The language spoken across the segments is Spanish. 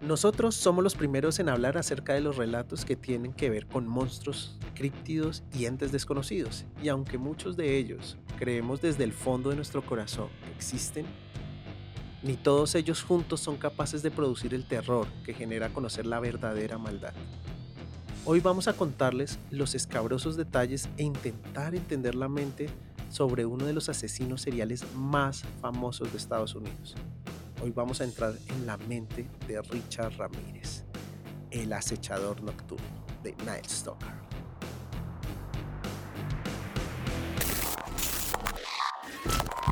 Nosotros somos los primeros en hablar acerca de los relatos que tienen que ver con monstruos, críptidos y entes desconocidos. Y aunque muchos de ellos creemos desde el fondo de nuestro corazón que existen, ni todos ellos juntos son capaces de producir el terror que genera conocer la verdadera maldad. Hoy vamos a contarles los escabrosos detalles e intentar entender la mente sobre uno de los asesinos seriales más famosos de Estados Unidos. Hoy vamos a entrar en la mente de Richard Ramírez, el acechador nocturno de Night Stalker.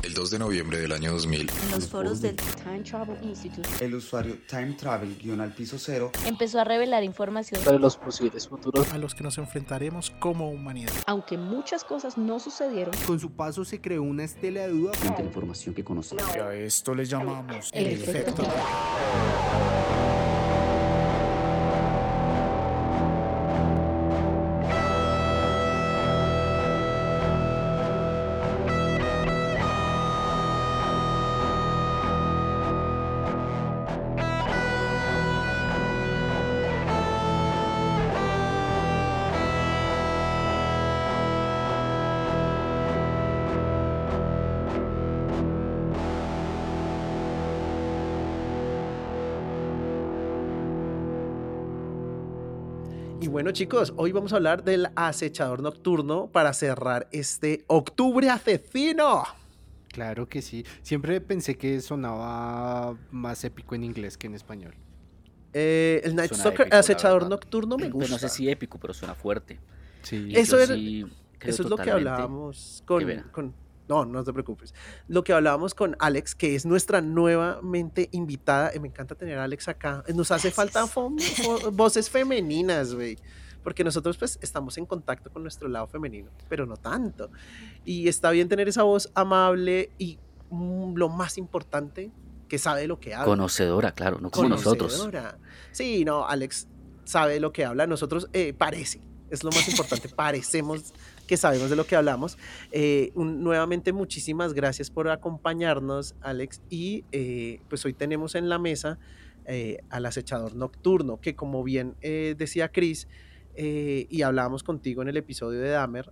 El 2 de noviembre del año 2000, En los foros del Time Travel Institute El usuario Time Travel guion al piso cero empezó a revelar información, sobre los posibles futuros a los que nos enfrentaremos como humanidad. aunque muchas cosas no sucedieron. Con su paso se creó una estela de duda frente a la información que conocemos. Y a esto le llamamos El efecto. Y bueno chicos, hoy vamos a hablar del acechador nocturno para cerrar este octubre asesino. Claro que sí. Siempre pensé que sonaba más épico en inglés que en español. Eh, el Night Suena Stalker, épico, la acechador nocturno me gusta. no sé si épico, pero suena fuerte. Sí. Eso sí creo Eso es lo que hablábamos con- No, no te preocupes. Lo que hablábamos con Alex, que es nuestra nuevamente invitada. y me encanta tener a Alex acá. Nos hace falta fo- fo- voces femeninas, güey. Porque nosotros pues estamos en contacto con nuestro lado femenino, pero no tanto. Y está bien tener esa voz amable y mm, lo más importante, que sabe lo que habla. Conocedora, claro, no como nosotros. Conocedora. Sí, no, Alex sabe lo que habla. Nosotros eh, parece, es lo más importante, parecemos que sabemos de lo que hablamos. Eh, nuevamente, muchísimas gracias por acompañarnos, Alex. Y eh, pues hoy tenemos en la mesa eh, al acechador nocturno, que como bien decía Chris, y hablábamos contigo en el episodio de Dahmer,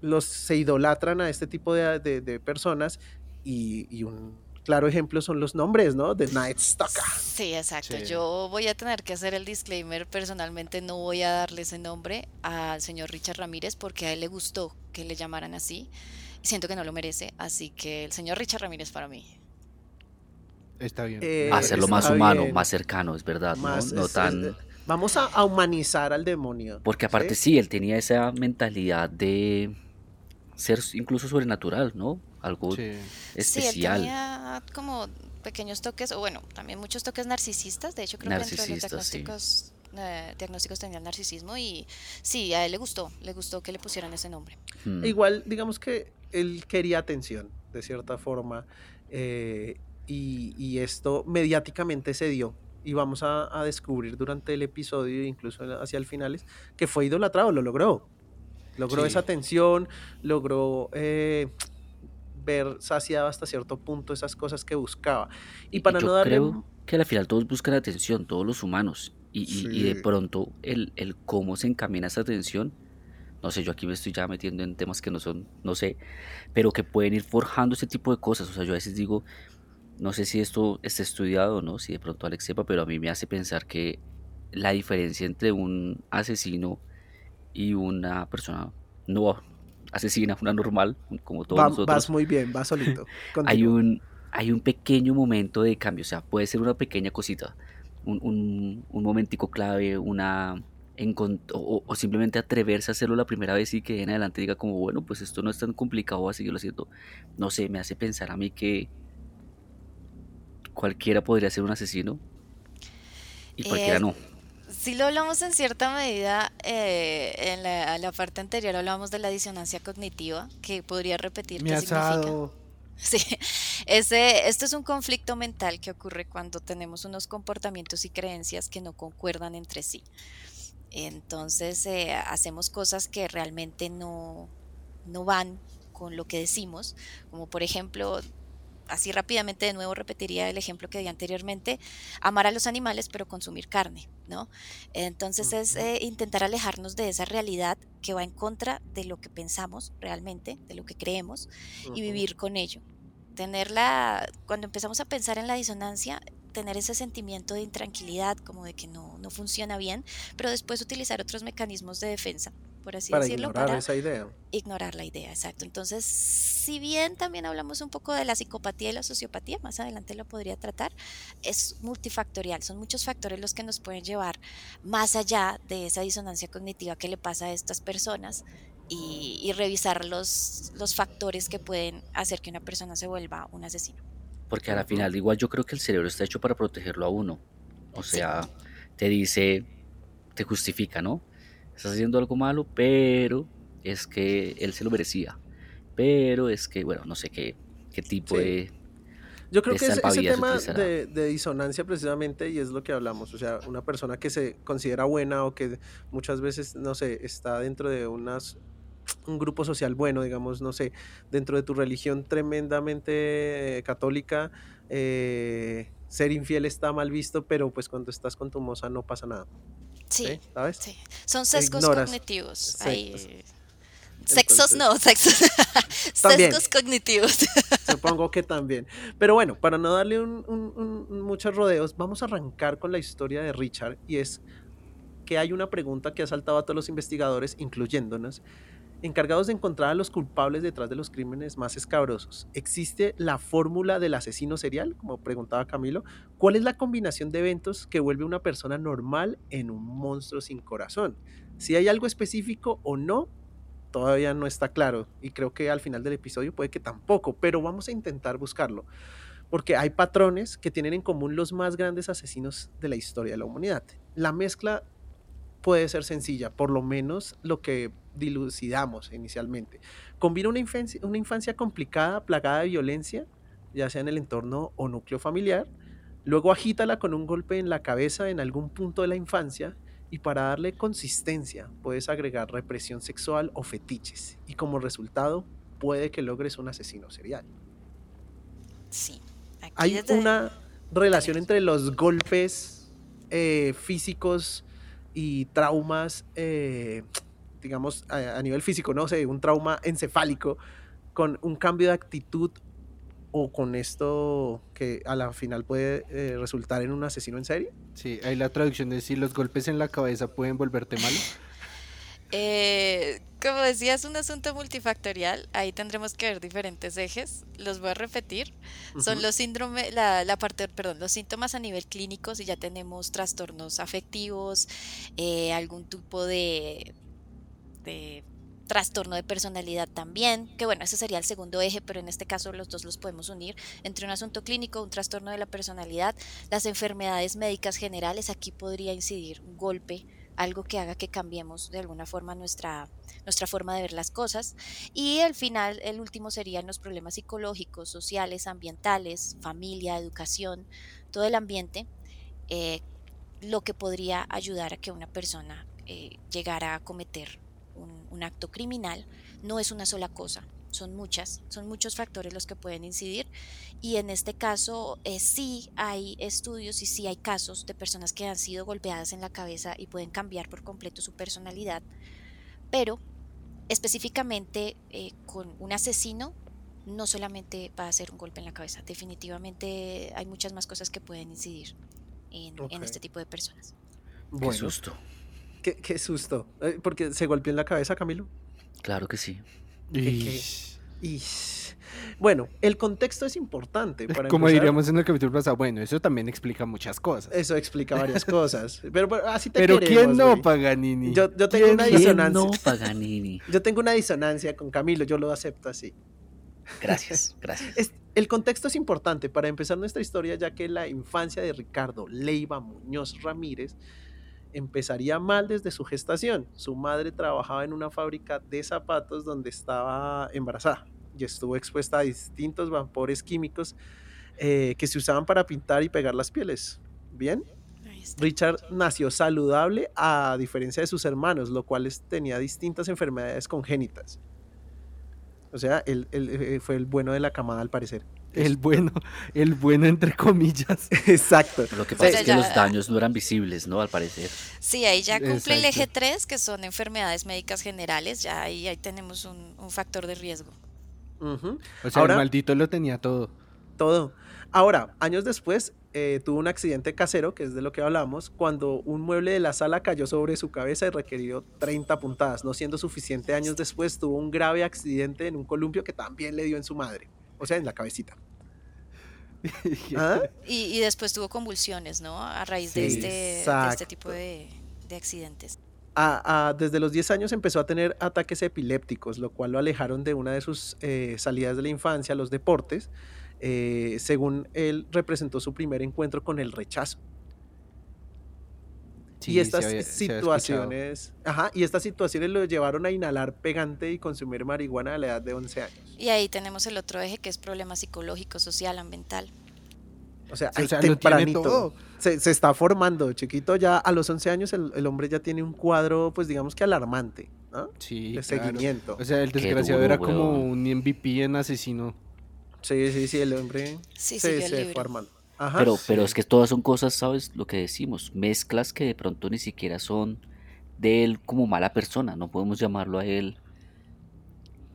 los, se idolatran a este tipo de personas y, y un claro ejemplo son los nombres, ¿no? De Night Stalker. Sí, exacto. Sí. Yo voy a tener que hacer el disclaimer. Personalmente no voy a darle ese nombre al señor Richard Ramírez porque a él le gustó que le llamaran así. Siento que no lo merece. Así que el señor Richard Ramírez para mí. Está bien. Eh, Hacerlo más humano, bien. más cercano, es verdad, ¿no? Más, no es- tan... es- vamos a, a humanizar al demonio. Porque aparte ¿sí? sí, él tenía esa mentalidad de ser incluso sobrenatural, ¿no? Algo Sí. Sí, él especial. tenía como pequeños toques, o bueno, también muchos toques narcisistas. De hecho, creo que dentro de los Narcisistas, sí. diagnósticos, eh, diagnósticos tenía el narcisismo. Y sí, a él le gustó. Le gustó que le pusieran ese nombre. Hmm. Igual, digamos que él quería atención, de cierta forma, eh, y, y esto mediáticamente se dio. Y vamos a, a descubrir durante el episodio, incluso hacia el finales, que fue idolatrado, lo logró. Logró Sí. esa atención, logró eh, ver saciado hasta cierto punto esas cosas que buscaba. Y para yo no darle... creo que al final todos buscan atención, todos los humanos. Y, y- y de pronto el, el cómo se encamina esa atención, no sé, yo aquí me estoy ya metiendo en temas que no son, no sé, pero que pueden ir forjando ese tipo de cosas. O sea, yo a veces digo, no sé si esto está estudiado o no, si de pronto Alex sepa, pero a mí me hace pensar que la diferencia entre un asesino y una persona no asesina, una normal, como todos Va- nosotros vas muy bien, vas solito. hay un, hay un pequeño momento de cambio, o sea, puede ser una pequeña cosita, un, un, un momentico clave, una o, o simplemente atreverse a hacerlo la primera vez y que de en adelante diga como, bueno, pues esto no es tan complicado, voy a seguirlo haciendo. No sé, me hace pensar a mí que cualquiera podría ser un asesino y cualquiera Eh, no. Sí lo hablamos en cierta medida, eh, en la, parte anterior hablábamos de la disonancia cognitiva, que podría repetir Mi qué significa. asado. Sí, ese, esto es un conflicto mental que ocurre cuando tenemos unos comportamientos y creencias que no concuerdan entre sí. Entonces eh, hacemos cosas que realmente no, no van con lo que decimos, como por ejemplo así rápidamente de nuevo repetiría el ejemplo que di anteriormente, amar a los animales pero consumir carne, ¿no? Entonces es eh, intentar alejarnos de esa realidad que va en contra de lo que pensamos realmente, de lo que creemos y vivir con ello. Tenerla, cuando empezamos a pensar en la disonancia, tener ese sentimiento de intranquilidad, como de que no, no funciona bien, pero después utilizar otros mecanismos de defensa, por así Para decirlo, ignorar para esa idea. ignorar la idea, exacto. Entonces, si bien también hablamos un poco de la psicopatía y la sociopatía, más adelante lo podría tratar, es multifactorial, son muchos factores los que nos pueden llevar más allá de esa disonancia cognitiva que le pasa a estas personas y, y revisar los, los factores que pueden hacer que una persona se vuelva un asesino. Porque a la final, igual yo creo que el cerebro está hecho para protegerlo a uno. O Sí. sea, te dice, te justifica, ¿no? Estás haciendo algo malo, pero es que él se lo merecía. Pero es que, bueno, no sé qué, qué tipo Sí. de... Yo creo de que ese, ese tema de disonancia precisamente, y es lo que hablamos, o sea, una persona que se considera buena o que muchas veces, no sé, está dentro de unas, un grupo social bueno, digamos, no sé, dentro de tu religión tremendamente eh, católica, eh, ser infiel está mal visto, pero pues cuando estás con tu moza no pasa nada, ¿sí? Sí, ¿Sabes? sí. Son sesgos ignoras. cognitivos. Sí, Hay- pues, Sexos entonces- no, sexos. También. Sesgos cognitivos. Supongo que también. Pero bueno, para no darle un- un- un- muchos rodeos, vamos a arrancar con la historia de Richard y es que hay una pregunta que ha saltado a todos los investigadores, incluyéndonos, encargados de encontrar a los culpables detrás de los crímenes más escabrosos. ¿Existe la fórmula del asesino serial? Como preguntaba Camilo. ¿Cuál es la combinación de eventos que vuelve una persona normal en un monstruo sin corazón? Si hay algo específico o no, todavía no está claro y creo que al final del episodio puede que tampoco, pero vamos a intentar buscarlo, porque hay patrones que tienen en común los más grandes asesinos de la historia de la humanidad. La mezcla puede ser sencilla, por lo menos lo que dilucidamos inicialmente. Combina una infancia, una infancia complicada, plagada de violencia, ya sea en el entorno o núcleo familiar, luego agítala con un golpe en la cabeza en algún punto de la infancia y para darle consistencia puedes agregar represión sexual o fetiches y como resultado puede que logres un asesino serial. Sí. Hay una relación entre los golpes eh, físicos y traumas, eh, digamos, a, a nivel físico, no sé, un trauma encefálico con un cambio de actitud o con esto que a la final puede eh, resultar en un asesino en serie. Sí, ahí la traducción es si los golpes en la cabeza pueden volverte malo. Eh, como decía, es un asunto multifactorial. Ahí tendremos que ver diferentes ejes. Los voy a repetir. Son los síndromes, la, la parte, perdón, los síntomas a nivel clínico, si ya tenemos trastornos afectivos, eh, algún tipo de, de trastorno de personalidad también, que bueno, ese sería el segundo eje, pero en este caso los dos los podemos unir entre un asunto clínico, un trastorno de la personalidad, las enfermedades médicas generales, aquí podría incidir un golpe, algo que haga que cambiemos de alguna forma nuestra, nuestra forma de ver las cosas. Y al final, el último serían los problemas psicológicos, sociales, ambientales, familia, educación, todo el ambiente, eh, lo que podría ayudar a que una persona eh, llegara a cometer un acto criminal. No es una sola cosa, son muchas, son muchos factores los que pueden incidir y en este caso eh, sí hay estudios y sí hay casos de personas que han sido golpeadas en la cabeza y pueden cambiar por completo su personalidad, pero específicamente eh, con un asesino no solamente va a ser un golpe en la cabeza, definitivamente hay muchas más cosas que pueden incidir en, en Ok. este tipo de personas. Qué Bueno, susto. qué, qué susto. Eh, porque se golpeó en la cabeza, Camilo. Claro que sí. Y bueno, el contexto es importante. Para Como empezar. diríamos en el capítulo pasado, bueno, eso también explica muchas cosas. Eso explica varias cosas. Pero, pero así te Pero queremos, ¿quién no, güey. Paganini? Yo- yo tengo ¿Quién una disonancia. no, Paganini? Yo tengo una disonancia con Camilo, yo lo acepto así. Gracias, gracias. Es- el contexto es importante para empezar nuestra historia, ya que la infancia de Ricardo Leiva Muñoz Ramírez empezaría mal desde su gestación. Su madre trabajaba en una fábrica de zapatos donde estaba embarazada y estuvo expuesta a distintos vapores químicos eh, que se usaban para pintar y pegar las pieles. Bien. Richard nació saludable a diferencia de sus hermanos, lo cual tenía distintas enfermedades congénitas. O sea, él, él, eh, fue el bueno de la camada al parecer. El bueno, el bueno entre comillas. Exacto. Lo que O pasa sea, es que ya- los daños no eran visibles, ¿no? Al parecer. Sí, ahí ya cumple el eje Exacto. 3, que son enfermedades médicas generales, ya ahí, ahí tenemos un, un factor de riesgo. O sea, Ahora- el maldito lo tenía todo. Todo. Ahora, años después, eh, tuvo un accidente casero, que es de lo que hablamos, cuando un mueble de la sala cayó sobre su cabeza y requirió 30 puntadas. No siendo suficiente, años después tuvo un grave accidente en un columpio que también le dio en su madre. O sea, en la cabecita. ¿Ah? Y, y después tuvo convulsiones, ¿no? A raíz de, este, de este tipo de, de accidentes. A- a- desde los 10 años empezó a tener ataques epilépticos, lo cual lo alejaron de una de sus eh, salidas de la infancia, los deportes. Eh, según él, representó su primer encuentro con el rechazo. Sí, y estas había- situaciones, ajá, y estas situaciones lo llevaron a inhalar pegante y consumir marihuana a la edad de 11 años. Y ahí tenemos el otro eje que es problema psicológico, social, ambiental. O sea, Sí, o tempranito. todo. Se, se está formando, chiquito, ya a los 11 años el, el hombre ya tiene un cuadro, pues digamos que alarmante, ¿no? Sí, de claro. seguimiento. O sea, el desgraciado duro, era como un MVP en asesino. Sí, sí, sí, el hombre Sí, se, se fue armando. Ajá. Pero, pero es que todas son cosas, ¿sabes? Lo que decimos, mezclas que de pronto ni siquiera son de él como mala persona, no podemos llamarlo a él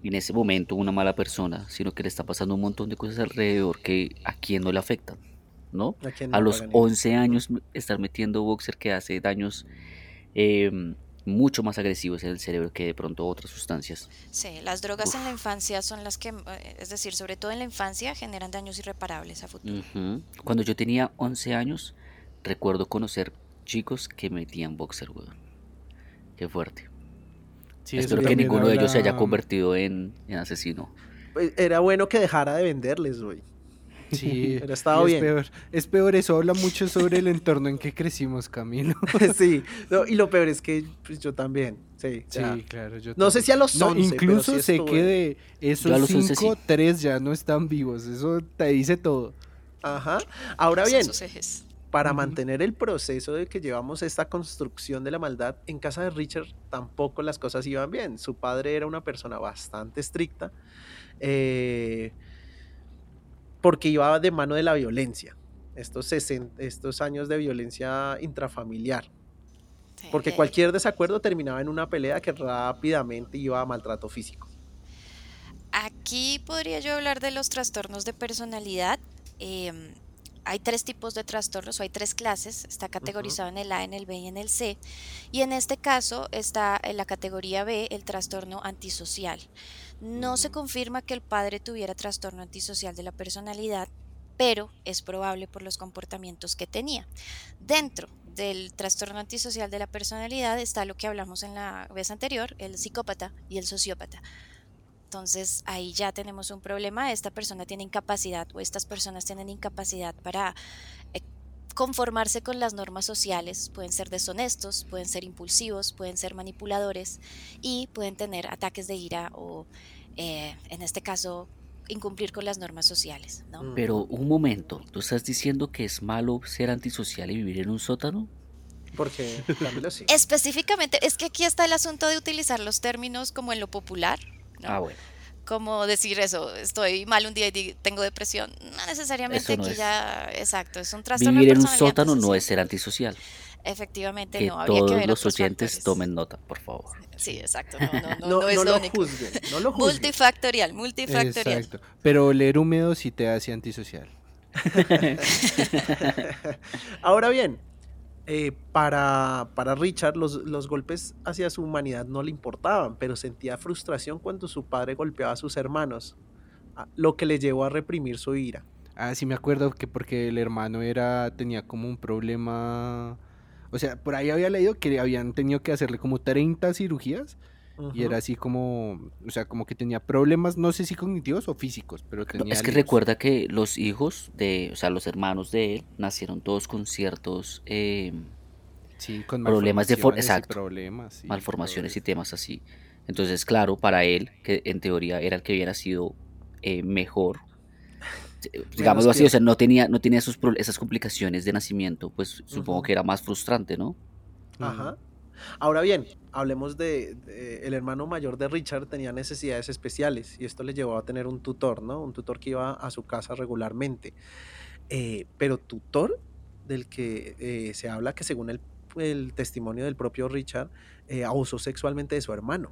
en ese momento una mala persona, sino que le está pasando un montón de cosas alrededor que a quien no le afectan, ¿no? ¿A quién A no los pagan eso? 11 años estar metiendo boxer que hace daños eh, mucho más agresivos en el cerebro que de pronto otras sustancias. Sí, las drogas en la infancia son las que, eh, es decir, sobre todo en la infancia, generan daños irreparables a futuro. Cuando yo tenía 11 años, recuerdo conocer chicos que metían boxer, weón. Qué fuerte. Sí, Espero que ninguno de ellos se haya convertido en, en asesino. Pues, Era bueno que dejara de venderles, güey. Sí, Pero estaba bien. Es peor, es peor, eso habla mucho sobre el entorno en que crecimos, Camilo. sí, no, y lo peor es que pues, yo también, sí. ya. Sí, claro. Yo No sé si a los No, 11, pero incluso sí sé estuve. que de esos los 11 cinco, sí. tres ya no están vivos. Eso te dice todo. Ajá. Ahora bien, para Ujú. mantener el proceso de que llevamos esta construcción de la maldad, en casa de Richard tampoco las cosas iban bien. Su padre era una persona bastante estricta, eh, porque iba de mano de la violencia. Estos, 60 estos años de violencia intrafamiliar. Sí, Porque eh, cualquier desacuerdo terminaba en una pelea que rápidamente iba a maltrato físico. Aquí podría yo hablar de los trastornos de personalidad. Em, hay tres tipos de trastornos o hay tres clases. Está categorizado en el A, en el B y en el C. Y en este caso está en la categoría B el trastorno antisocial. No se confirma que el padre tuviera trastorno antisocial de la personalidad, pero es probable por los comportamientos que tenía. Dentro del trastorno antisocial de la personalidad está lo que hablamos en la vez anterior, el psicópata y el sociópata. Entonces ahí ya tenemos un problema. Esta persona tiene incapacidad o estas personas tienen incapacidad para eh, conformarse con las normas sociales. Pueden ser deshonestos, pueden ser impulsivos, pueden ser manipuladores y pueden tener ataques de ira o, eh, en este caso, incumplir con las normas sociales. ¿no? Mm. Pero un momento, ¿tú estás diciendo que es malo ser antisocial y vivir en un sótano? Porque, sí. Específicamente, es que aquí está el asunto de utilizar los términos como en lo popular. ¿no? Ah, bueno. como decir eso, estoy mal un día y tengo depresión. No necesariamente no aquí es. ya, exacto, es un trastorno de Vivir en un sótano no es antisocial. ser antisocial. Efectivamente Que no, habría que todos ver los otros oyentes factores. tomen nota, por favor. Sí, exacto, no, no, no, No, no es no lo lo único. juzguen, no lo juzguen. Multifactorial, multifactorial. Exacto. Pero leer húmedo sí te hace antisocial. Ahora bien, eh, para, para Richard los, los golpes hacia su humanidad no le importaban, pero sentía frustración cuando su padre golpeaba a sus hermanos, lo que le llevó a reprimir su ira. Ah, sí me acuerdo que porque el hermano era tenía como un problema, o sea, por ahí había leído que habían tenido que hacerle como 30 cirugías y era así como, o sea, como que tenía problemas, no sé si cognitivos o físicos, pero No, tenía es que recuerda que los hijos de, o sea, los hermanos de él nacieron todos con ciertos eh, sí, con problemas de for- malformaciones y exacto. problemas, sí, malformaciones y temas así. Entonces, claro, para él, que en teoría era el que hubiera sido eh, mejor, digámoslo así, o sea, no tenía, no tenía esos, esas complicaciones de nacimiento, pues supongo que era más frustrante, ¿no? Ajá. Ahora bien, hablemos de, de- el hermano mayor de Richard tenía necesidades especiales y esto le llevó a tener un tutor, ¿no? Un tutor que iba a su casa regularmente. Eh, pero tutor del que eh, se habla que según el, el testimonio del propio Richard, eh, abusó sexualmente de su hermano.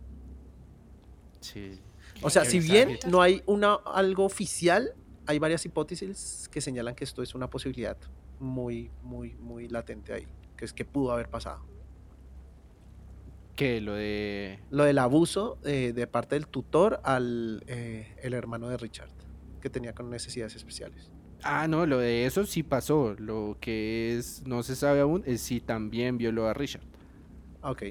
Sí. O sea, si bien no hay una, algo oficial, hay varias hipótesis que señalan que esto es una posibilidad muy, muy, muy latente ahí, que es que pudo haber pasado. Que lo de. Lo del abuso eh, de parte del tutor al eh, el hermano de Richard, que tenía con necesidades especiales. Ah, no, lo de eso sí pasó. Lo que es no se sabe aún es si también violó a Richard. Ok.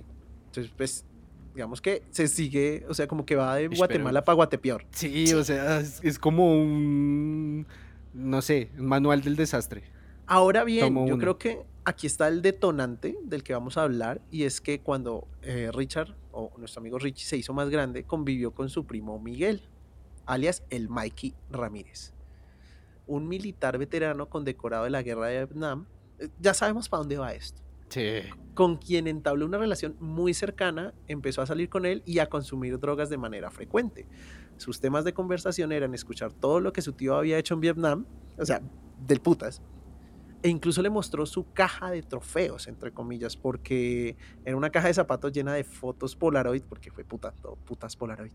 Entonces, pues, digamos que se sigue, o sea, como que va de Guatemala para Guatepeor. Sí, o sea, es, es como un. No sé, un manual del desastre. Ahora bien, Tomo yo uno. creo que aquí está el detonante del que vamos a hablar y es que cuando eh, Richard o nuestro amigo Richie se hizo más grande, convivió con su primo Miguel, alias el Mikey Ramírez, un militar veterano condecorado de la guerra de Vietnam. Eh, Ya sabemos para dónde va esto. Sí. Con quien entabló una relación muy cercana, empezó a salir con él y a consumir drogas de manera frecuente. Sus temas de conversación eran escuchar todo lo que su tío había hecho en Vietnam, o sea, del putas, e incluso le mostró su caja de trofeos, entre comillas, porque era una caja de zapatos llena de fotos Polaroid, porque fue puta, todo putas Polaroid,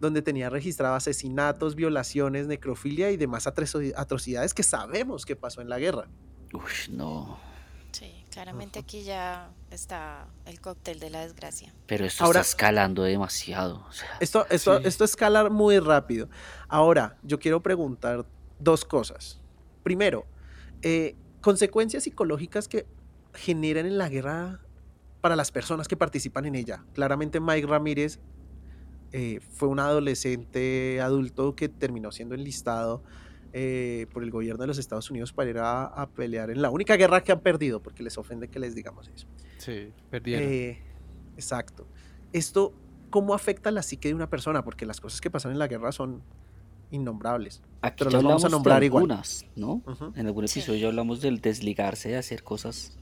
donde tenía registrado asesinatos, violaciones, necrofilia y demás atroci- atrocidades que sabemos que pasó en la guerra. Uy, no. Claramente aquí ya está el cóctel de la desgracia. Pero esto Ahora- está escalando demasiado. o sea, Esto, esto, Sí. esto escala muy rápido. Ahora, yo quiero preguntar dos cosas. Primero, eh, consecuencias psicológicas que generan en la guerra para las personas que participan en ella. Claramente Mike Ramírez eh, fue un adolescente adulto que terminó siendo enlistado eh, por el gobierno de los Estados Unidos para ir a, a pelear en la única guerra que han perdido, porque les ofende que les digamos eso. Sí, perdieron. Eh, exacto. Esto, ¿cómo afecta la psique de una persona? Porque las cosas que pasan en la guerra son innombrables. Aquí pero las vamos a nombrar de igual. algunas, ¿no? En algún Sí. episodio ya hablamos del desligarse de hacer cosas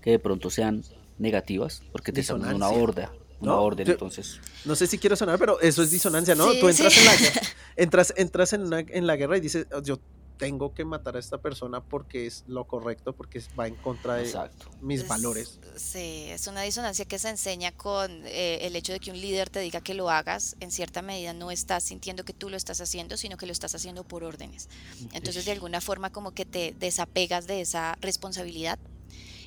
que de pronto sean negativas, porque te están dando una Disonancia. Una No, orden, yo- entonces. No sé si quiero sonar, pero eso es disonancia, ¿no? Sí, Tú entras, sí. en la, guerra- entras, entras en, una- en la guerra y dices, "Oh, yo tengo que matar a esta persona porque es lo correcto, porque va en contra de Exacto. mis Es- valores. Sí, es una disonancia que se enseña con eh, el hecho de que un líder te diga que lo hagas. En cierta medida no estás sintiendo que tú lo estás haciendo, sino que lo estás haciendo por órdenes. Entonces, de alguna forma, como que te desapegas de esa responsabilidad.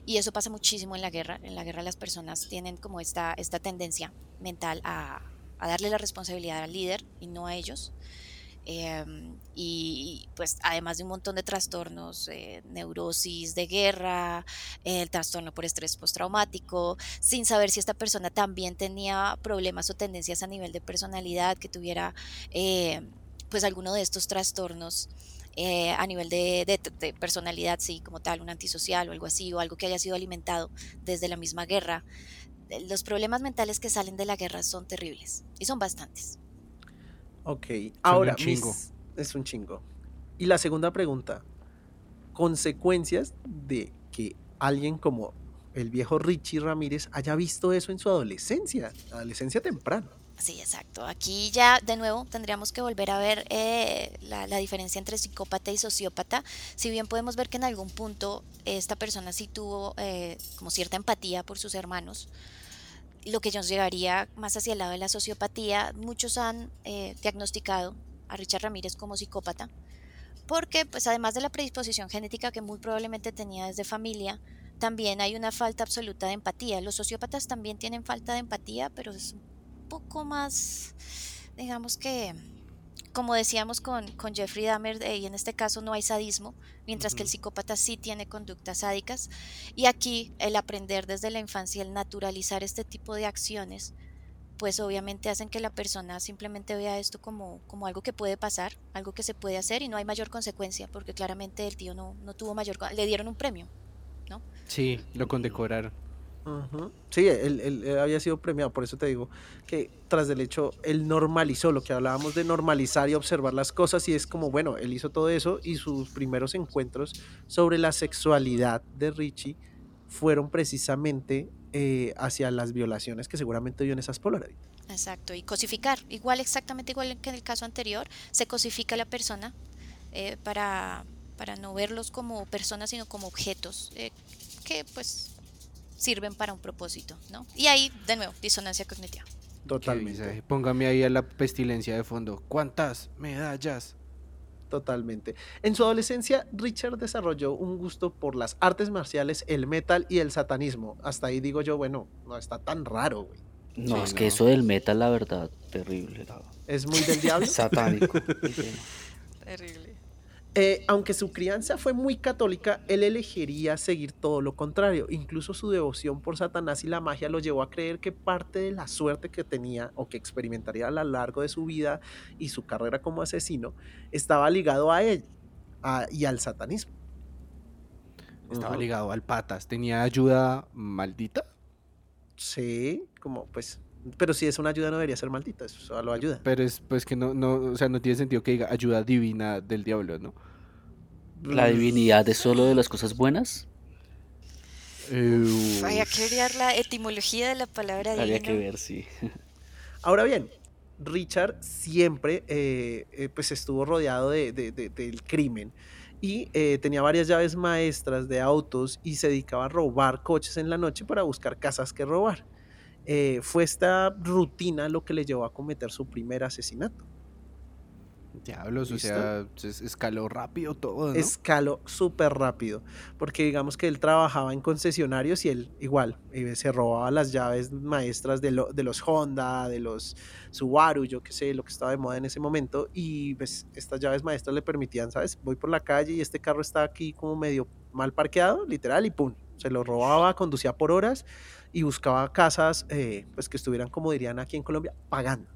Y eso pasa muchísimo en la guerra. En la guerra las personas tienen como esta, esta tendencia mental a, darle la responsabilidad al líder y no a ellos. Y, y, pues además de un montón de trastornos, eh, neurosis de guerra, el trastorno por estrés postraumático, sin saber si esta persona también tenía problemas o tendencias a nivel de personalidad, que tuviera eh, pues alguno de estos trastornos eh, a nivel de, de- de personalidad, sí, como tal, un antisocial o algo así, o algo que haya sido alimentado desde la misma guerra. Eh, Los problemas mentales que salen de la guerra son terribles y son bastantes. Ok, ahora un chingo. mis- es un chingo. Y la segunda pregunta, consecuencias de que alguien como el viejo Richie Ramírez haya visto eso en su adolescencia, adolescencia temprana. Sí, exacto. Aquí ya de nuevo tendríamos que volver a ver eh, la, diferencia entre psicópata y sociópata. Si bien podemos ver que en algún punto esta persona sí tuvo eh, como cierta empatía por sus hermanos, lo que nos llevaría más hacia el lado de la sociopatía, muchos han eh, diagnosticado a Richard Ramírez como psicópata, porque pues además de la predisposición genética que muy probablemente tenía desde familia, también hay una falta absoluta de empatía. Los sociópatas también tienen falta de empatía, pero es poco más, digamos que, como decíamos con, con Jeffrey Dahmer, eh, y en este caso no hay sadismo, mientras que el psicópata sí tiene conductas sádicas. Y aquí el aprender desde la infancia, el naturalizar este tipo de acciones, pues obviamente hacen que la persona simplemente vea esto como, como algo que puede pasar, algo que se puede hacer y no hay mayor consecuencia, porque claramente el tío no, no tuvo mayor, le dieron un premio. Sí, lo condecoraron. Ujú. Sí, él, él- él había sido premiado, por eso te digo que tras del hecho, él normalizó lo que hablábamos de normalizar y observar las cosas y es como, bueno, él hizo todo eso y sus primeros encuentros sobre la sexualidad de Richie fueron precisamente eh, hacia las violaciones que seguramente vio en esas Polaroid. Exacto, y cosificar, igual exactamente igual que en el caso anterior, se cosifica a la persona eh, para, para no verlos como personas, sino como objetos eh, que pues sirven para un propósito, ¿no? Y ahí, de nuevo, disonancia cognitiva. Totalmente. Póngame ahí a la pestilencia de fondo. ¿Cuántas medallas? Totalmente. En su adolescencia, Richard desarrolló un gusto por las artes marciales, el metal y el satanismo. Hasta ahí digo yo, bueno, no está tan raro, güey. No, Sí, es no. que eso del metal, la verdad, terrible. Es muy del diablo. Satánico. Terrible. Eh, aunque su crianza fue muy católica, él elegiría seguir todo lo contrario. Incluso su devoción por Satanás y la magia lo llevó a creer que parte de la suerte que tenía o que experimentaría a lo largo de su vida y su carrera como asesino estaba ligado a él a- y al satanismo. Estaba ligado al patas. ¿Tenía ayuda maldita? Sí, como pues, pero si es una ayuda no debería ser maldita, eso solo ayuda. Pero es pues que no, no, o sea, no tiene sentido que diga ayuda divina del diablo, ¿no? La divinidad es solo de las cosas buenas. Eh, Había que ver la etimología de la palabra Habría divino. que ver, sí. Ahora bien, Richard siempre eh, eh, pues estuvo rodeado de, de- de- del crimen y eh, tenía varias llaves maestras de autos y se dedicaba a robar coches en la noche para buscar casas que robar. Eh, fue esta rutina lo que le llevó a cometer su primer asesinato. Diablos, o ¿Listo? sea, es- escaló rápido todo, ¿no? Escaló súper rápido, porque digamos que él trabajaba en concesionarios y él igual eh, se robaba las llaves maestras de, lo- de los Honda, de los Subaru, yo qué sé, lo que estaba de moda en ese momento, y pues estas llaves maestras le permitían, ¿sabes? Voy por la calle y este carro está aquí como medio mal parqueado, literal, y pum, se lo robaba, conducía por horas y buscaba casas eh, pues que estuvieran, como dirían aquí en Colombia, pagando.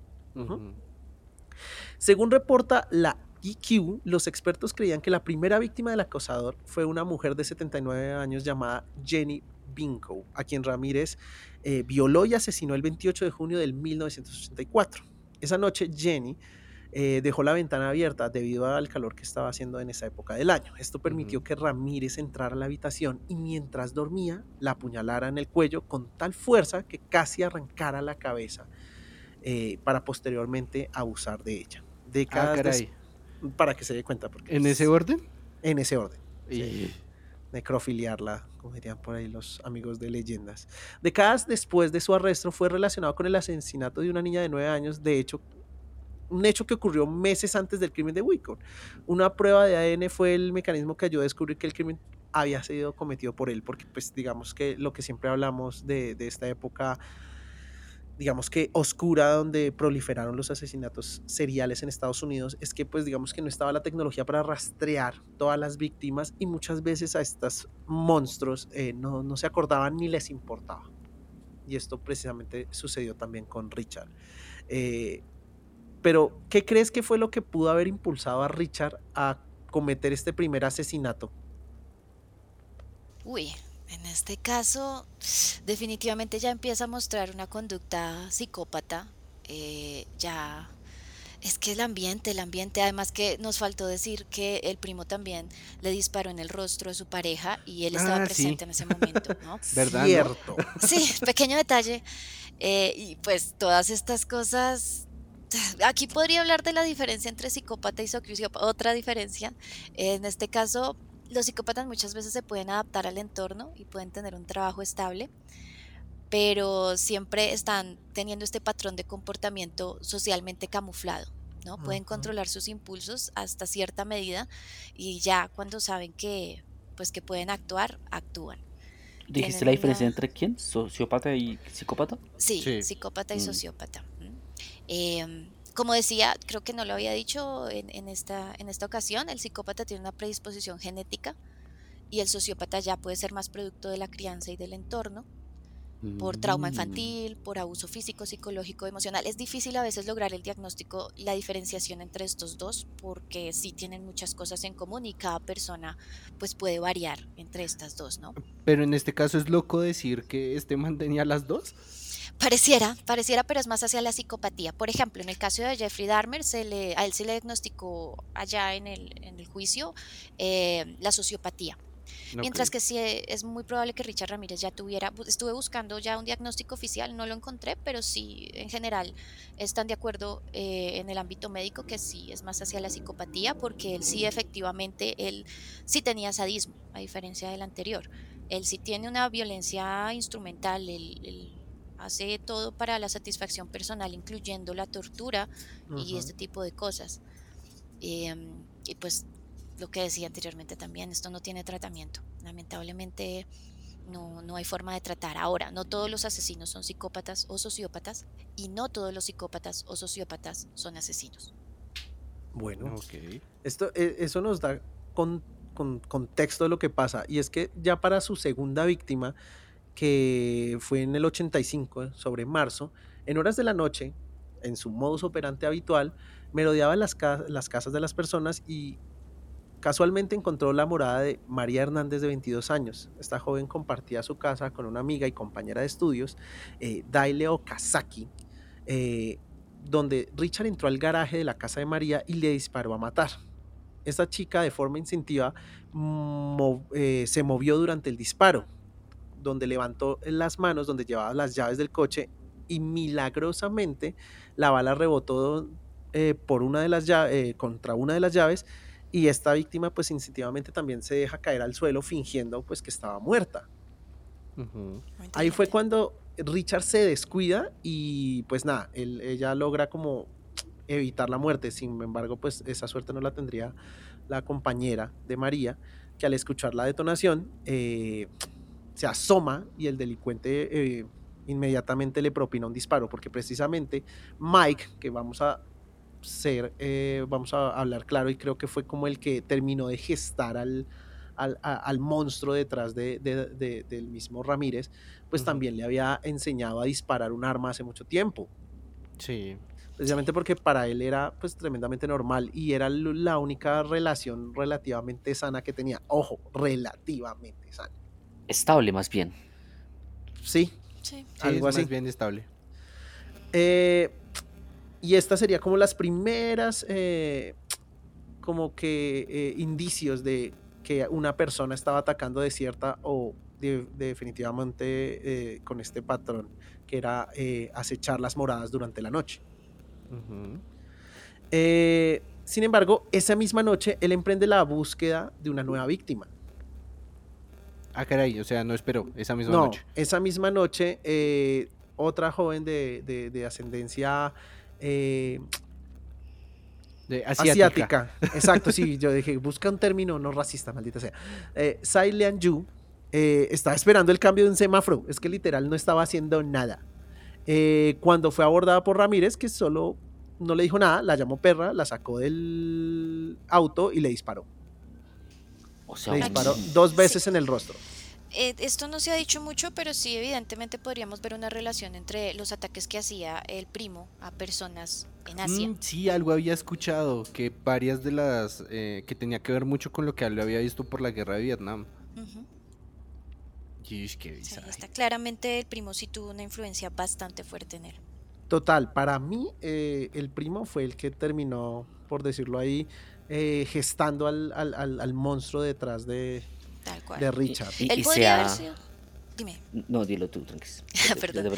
Según reporta la EQ, los expertos creían que la primera víctima del acosador fue una mujer de 79 años llamada Jenny Binko, a quien Ramírez eh, violó y asesinó el 28 de junio del 1984. Esa noche Jenny eh, dejó la ventana abierta debido al calor que estaba haciendo en esa época del año. Esto permitió Ujú. que Ramírez entrara a la habitación y mientras dormía la apuñalara en el cuello con tal fuerza que casi arrancara la cabeza eh, para posteriormente abusar de ella. Ah, Décadas des- caray. para que se dé cuenta. Porque ¿En ese es- orden? En ese orden. Y- Necrofiliarla, como dirían por ahí los amigos de leyendas. Décadas después de su arresto fue relacionado con el asesinato de una niña de 9 años, de hecho, un hecho que ocurrió meses antes del crimen de Wickham. Una prueba de ADN fue el mecanismo que ayudó a descubrir que el crimen había sido cometido por él, porque pues digamos que lo que siempre hablamos de, de esta época, digamos que oscura, donde proliferaron los asesinatos seriales en Estados Unidos, es que pues digamos que no estaba la tecnología para rastrear todas las víctimas y muchas veces a estos monstruos eh, no, no se acordaban ni les importaba. Y esto precisamente sucedió también con Richard. Eh, pero, ¿qué crees que fue lo que pudo haber impulsado a Richard a cometer este primer asesinato? Uy, en este caso, definitivamente ya empieza a mostrar una conducta psicópata. eh, ya es que el ambiente, el ambiente, además que nos faltó decir que el primo también le disparó en el rostro a su pareja y él estaba Ah, sí. presente en ese momento, ¿no? ¿Verdad? Cierto. Sí, pequeño detalle. eh, y pues todas estas cosas. Aquí podría hablar de la diferencia entre psicópata y sociópata. Otra diferencia. En este caso, los psicópatas muchas veces se pueden adaptar al entorno y pueden tener un trabajo estable, pero siempre están teniendo este patrón de comportamiento socialmente camuflado. ¿no? Pueden controlar sus impulsos hasta cierta medida y ya cuando saben que pues que pueden actuar, actúan. ¿Dijiste la diferencia una- entre quién? ¿Sociópata y psicópata? Sí, Sí. psicópata y Mm. sociópata. Em, como decía, creo que no lo había dicho en, en esta, en esta ocasión, el psicópata tiene una predisposición genética y el sociópata ya puede ser más producto de la crianza y del entorno, por trauma Mm. infantil, por abuso físico, psicológico, emocional. Es difícil a veces lograr el diagnóstico, la diferenciación entre estos dos, porque sí tienen muchas cosas en común y cada persona pues puede variar entre estas dos, ¿no? Pero en este caso es loco decir que este man tenía las dos. Pareciera, pareciera, pero es más hacia la psicopatía. Por ejemplo, en el caso de Jeffrey Dahmer, se le, a él se le diagnosticó allá en el, en el juicio eh, la sociopatía. Mientras que sí eh, es muy probable que Richard Ramírez ya tuviera, estuve buscando ya un diagnóstico oficial, no lo encontré, pero sí en general están de acuerdo eh, en el ámbito médico que sí es más hacia la psicopatía, porque él sí efectivamente, él sí tenía sadismo, a diferencia del anterior. Él sí tiene una violencia instrumental, él, él hace todo para la satisfacción personal, incluyendo la tortura y este tipo de cosas. Em, y pues lo que decía anteriormente también, esto no tiene tratamiento. Lamentablemente no, no hay forma de tratar. Ahora, no todos los asesinos son psicópatas o sociópatas y no todos los psicópatas o sociópatas son asesinos. Bueno, Ok. esto, e- eso nos da con, con- contexto de lo que pasa. Y es que ya para su segunda víctima, que fue en el 85, eh, sobre marzo, en horas de la noche, en su modus operandi habitual, merodeaba las, ca- las casas de las personas y casualmente encontró la morada de María Hernández de 22 años. Esta joven compartía su casa con una amiga y compañera de estudios, eh, Daile Okazaki, eh, donde Richard entró al garaje de la casa de María y le disparó a matar. Esta chica de forma instintiva eh, se movió durante el disparo, donde levantó las manos donde llevaba las llaves del coche y milagrosamente la bala rebotó eh, por una de las llaves, contra una de las llaves y esta víctima pues instintivamente también se deja caer al suelo fingiendo pues que estaba muerta. Ahí fue cuando Richard se descuida y pues nada, él- ella logra como evitar la muerte. Sin embargo, pues esa suerte no la tendría la compañera de María, que al escuchar la detonación eh, se asoma y el delincuente eh, inmediatamente le propina un disparo, porque precisamente Mike, que vamos a ser, eh, vamos a hablar claro, y creo que fue como el que terminó de gestar al, al, a- al monstruo detrás de, de- de- del mismo Ramírez, pues también le había enseñado a disparar un arma hace mucho tiempo. Sí. Precisamente porque para él era pues tremendamente normal y era la única relación relativamente sana que tenía. Ojo, relativamente sana. Estable más bien. Sí, Sí. Algo así. más bien estable. Eh, y estas sería como las primeras eh, como que eh, indicios de que una persona estaba atacando de cierta o de- definitivamente eh, con este patrón que era eh, acechar las moradas durante la noche. Eh, sin embargo, esa misma noche él emprende la búsqueda de una nueva víctima. Ah, caray, o sea, no esperó esa misma no, noche. esa misma noche eh, otra joven de, de- de ascendencia eh, De asiática. asiática. Exacto, sí, yo dije, busca un término no racista, maldita sea. Eh, Tsai Lian Yu eh, estaba esperando el cambio de un semáforo, es que literal no estaba haciendo nada. Eh, cuando fue abordada por Ramírez, que solo no le dijo nada, la llamó perra, la sacó del auto y le disparó. O sea, Le disparó Aquí- dos sí. veces en el rostro. Eh, esto no se ha dicho mucho, pero sí evidentemente podríamos ver una relación entre los ataques que hacía el primo a personas en Asia. Mm, sí, algo había escuchado, que varias de las... eh, que tenía que ver mucho con lo que él había visto por la guerra de Vietnam. Sea, bizarro. está claramente el primo sí tuvo una influencia bastante fuerte en él. Total, para mí eh, el primo fue el que terminó, por decirlo ahí, eh, gestando al, al- al- al monstruo detrás de, Tal cual. de Richard. Y, Él y podría haber sido. Dime. No, dilo tú, tranquilo. Perdón.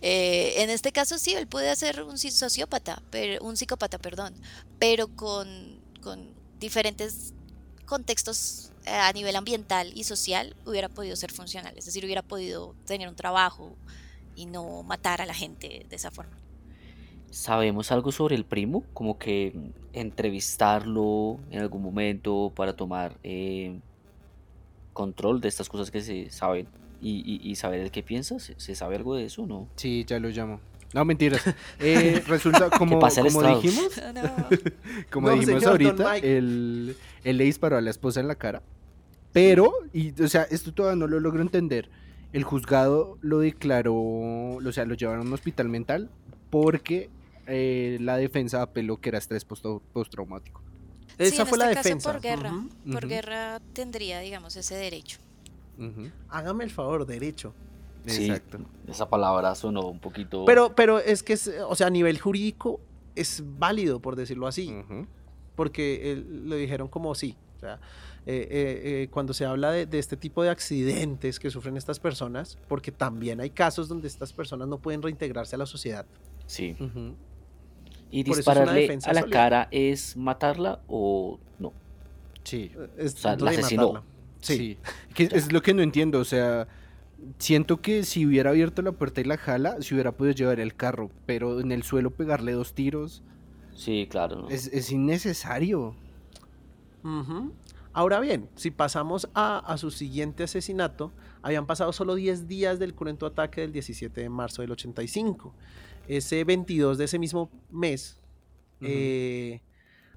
Eh, en este caso sí, él puede ser un sociópata, pero, un psicópata, perdón, pero con, con diferentes contextos eh, a nivel ambiental y social hubiera podido ser funcional, es decir, hubiera podido tener un trabajo y no matar a la gente de esa forma. ¿Sabemos algo sobre el primo? Como que entrevistarlo en algún momento para tomar eh, control de estas cosas que se saben y, y- y saber el qué piensa. ¿Se, se sabe algo de eso o no? Sí, ya lo llamo. No, mentiras. Eh, resulta, como, pasa el como dijimos, como No, dijimos ahorita, él, él le disparó a la esposa en la cara. Pero, y, o sea, esto todavía no lo logro entender. El juzgado lo declaró, o sea, lo llevaron a un hospital mental porque eh, la defensa apeló que era estrés postraumático. Esa sí, en fue la este caso defensa. por guerra, Ujú. por ujú. guerra tendría, digamos, ese derecho. Ujú, Hágame el favor, derecho. Exacto. Esa palabra sonó un poquito... Pero, pero es que, es, o sea, a nivel jurídico es válido, por decirlo así, porque él- le dijeron como sí, O sea, eh, eh, eh, cuando se habla de, de este tipo de accidentes que sufren estas personas, porque también hay casos donde estas personas no pueden reintegrarse a la sociedad. Sí. Ujú. ¿Y Por dispararle a la sólida. cara es matarla o no? Sí. Es O sea, la asesinó. Sí. Sí. Que es lo que no entiendo, o sea, siento que si hubiera abierto la puerta y la jala, se hubiera podido llevar el carro, pero en el suelo pegarle dos tiros Sí, claro. ¿no? es, es innecesario. Ahora bien, si pasamos a, a su siguiente asesinato, habían pasado solo 10 días del cruento ataque del 17 de marzo del 85. Ese 22 de ese mismo mes, eh,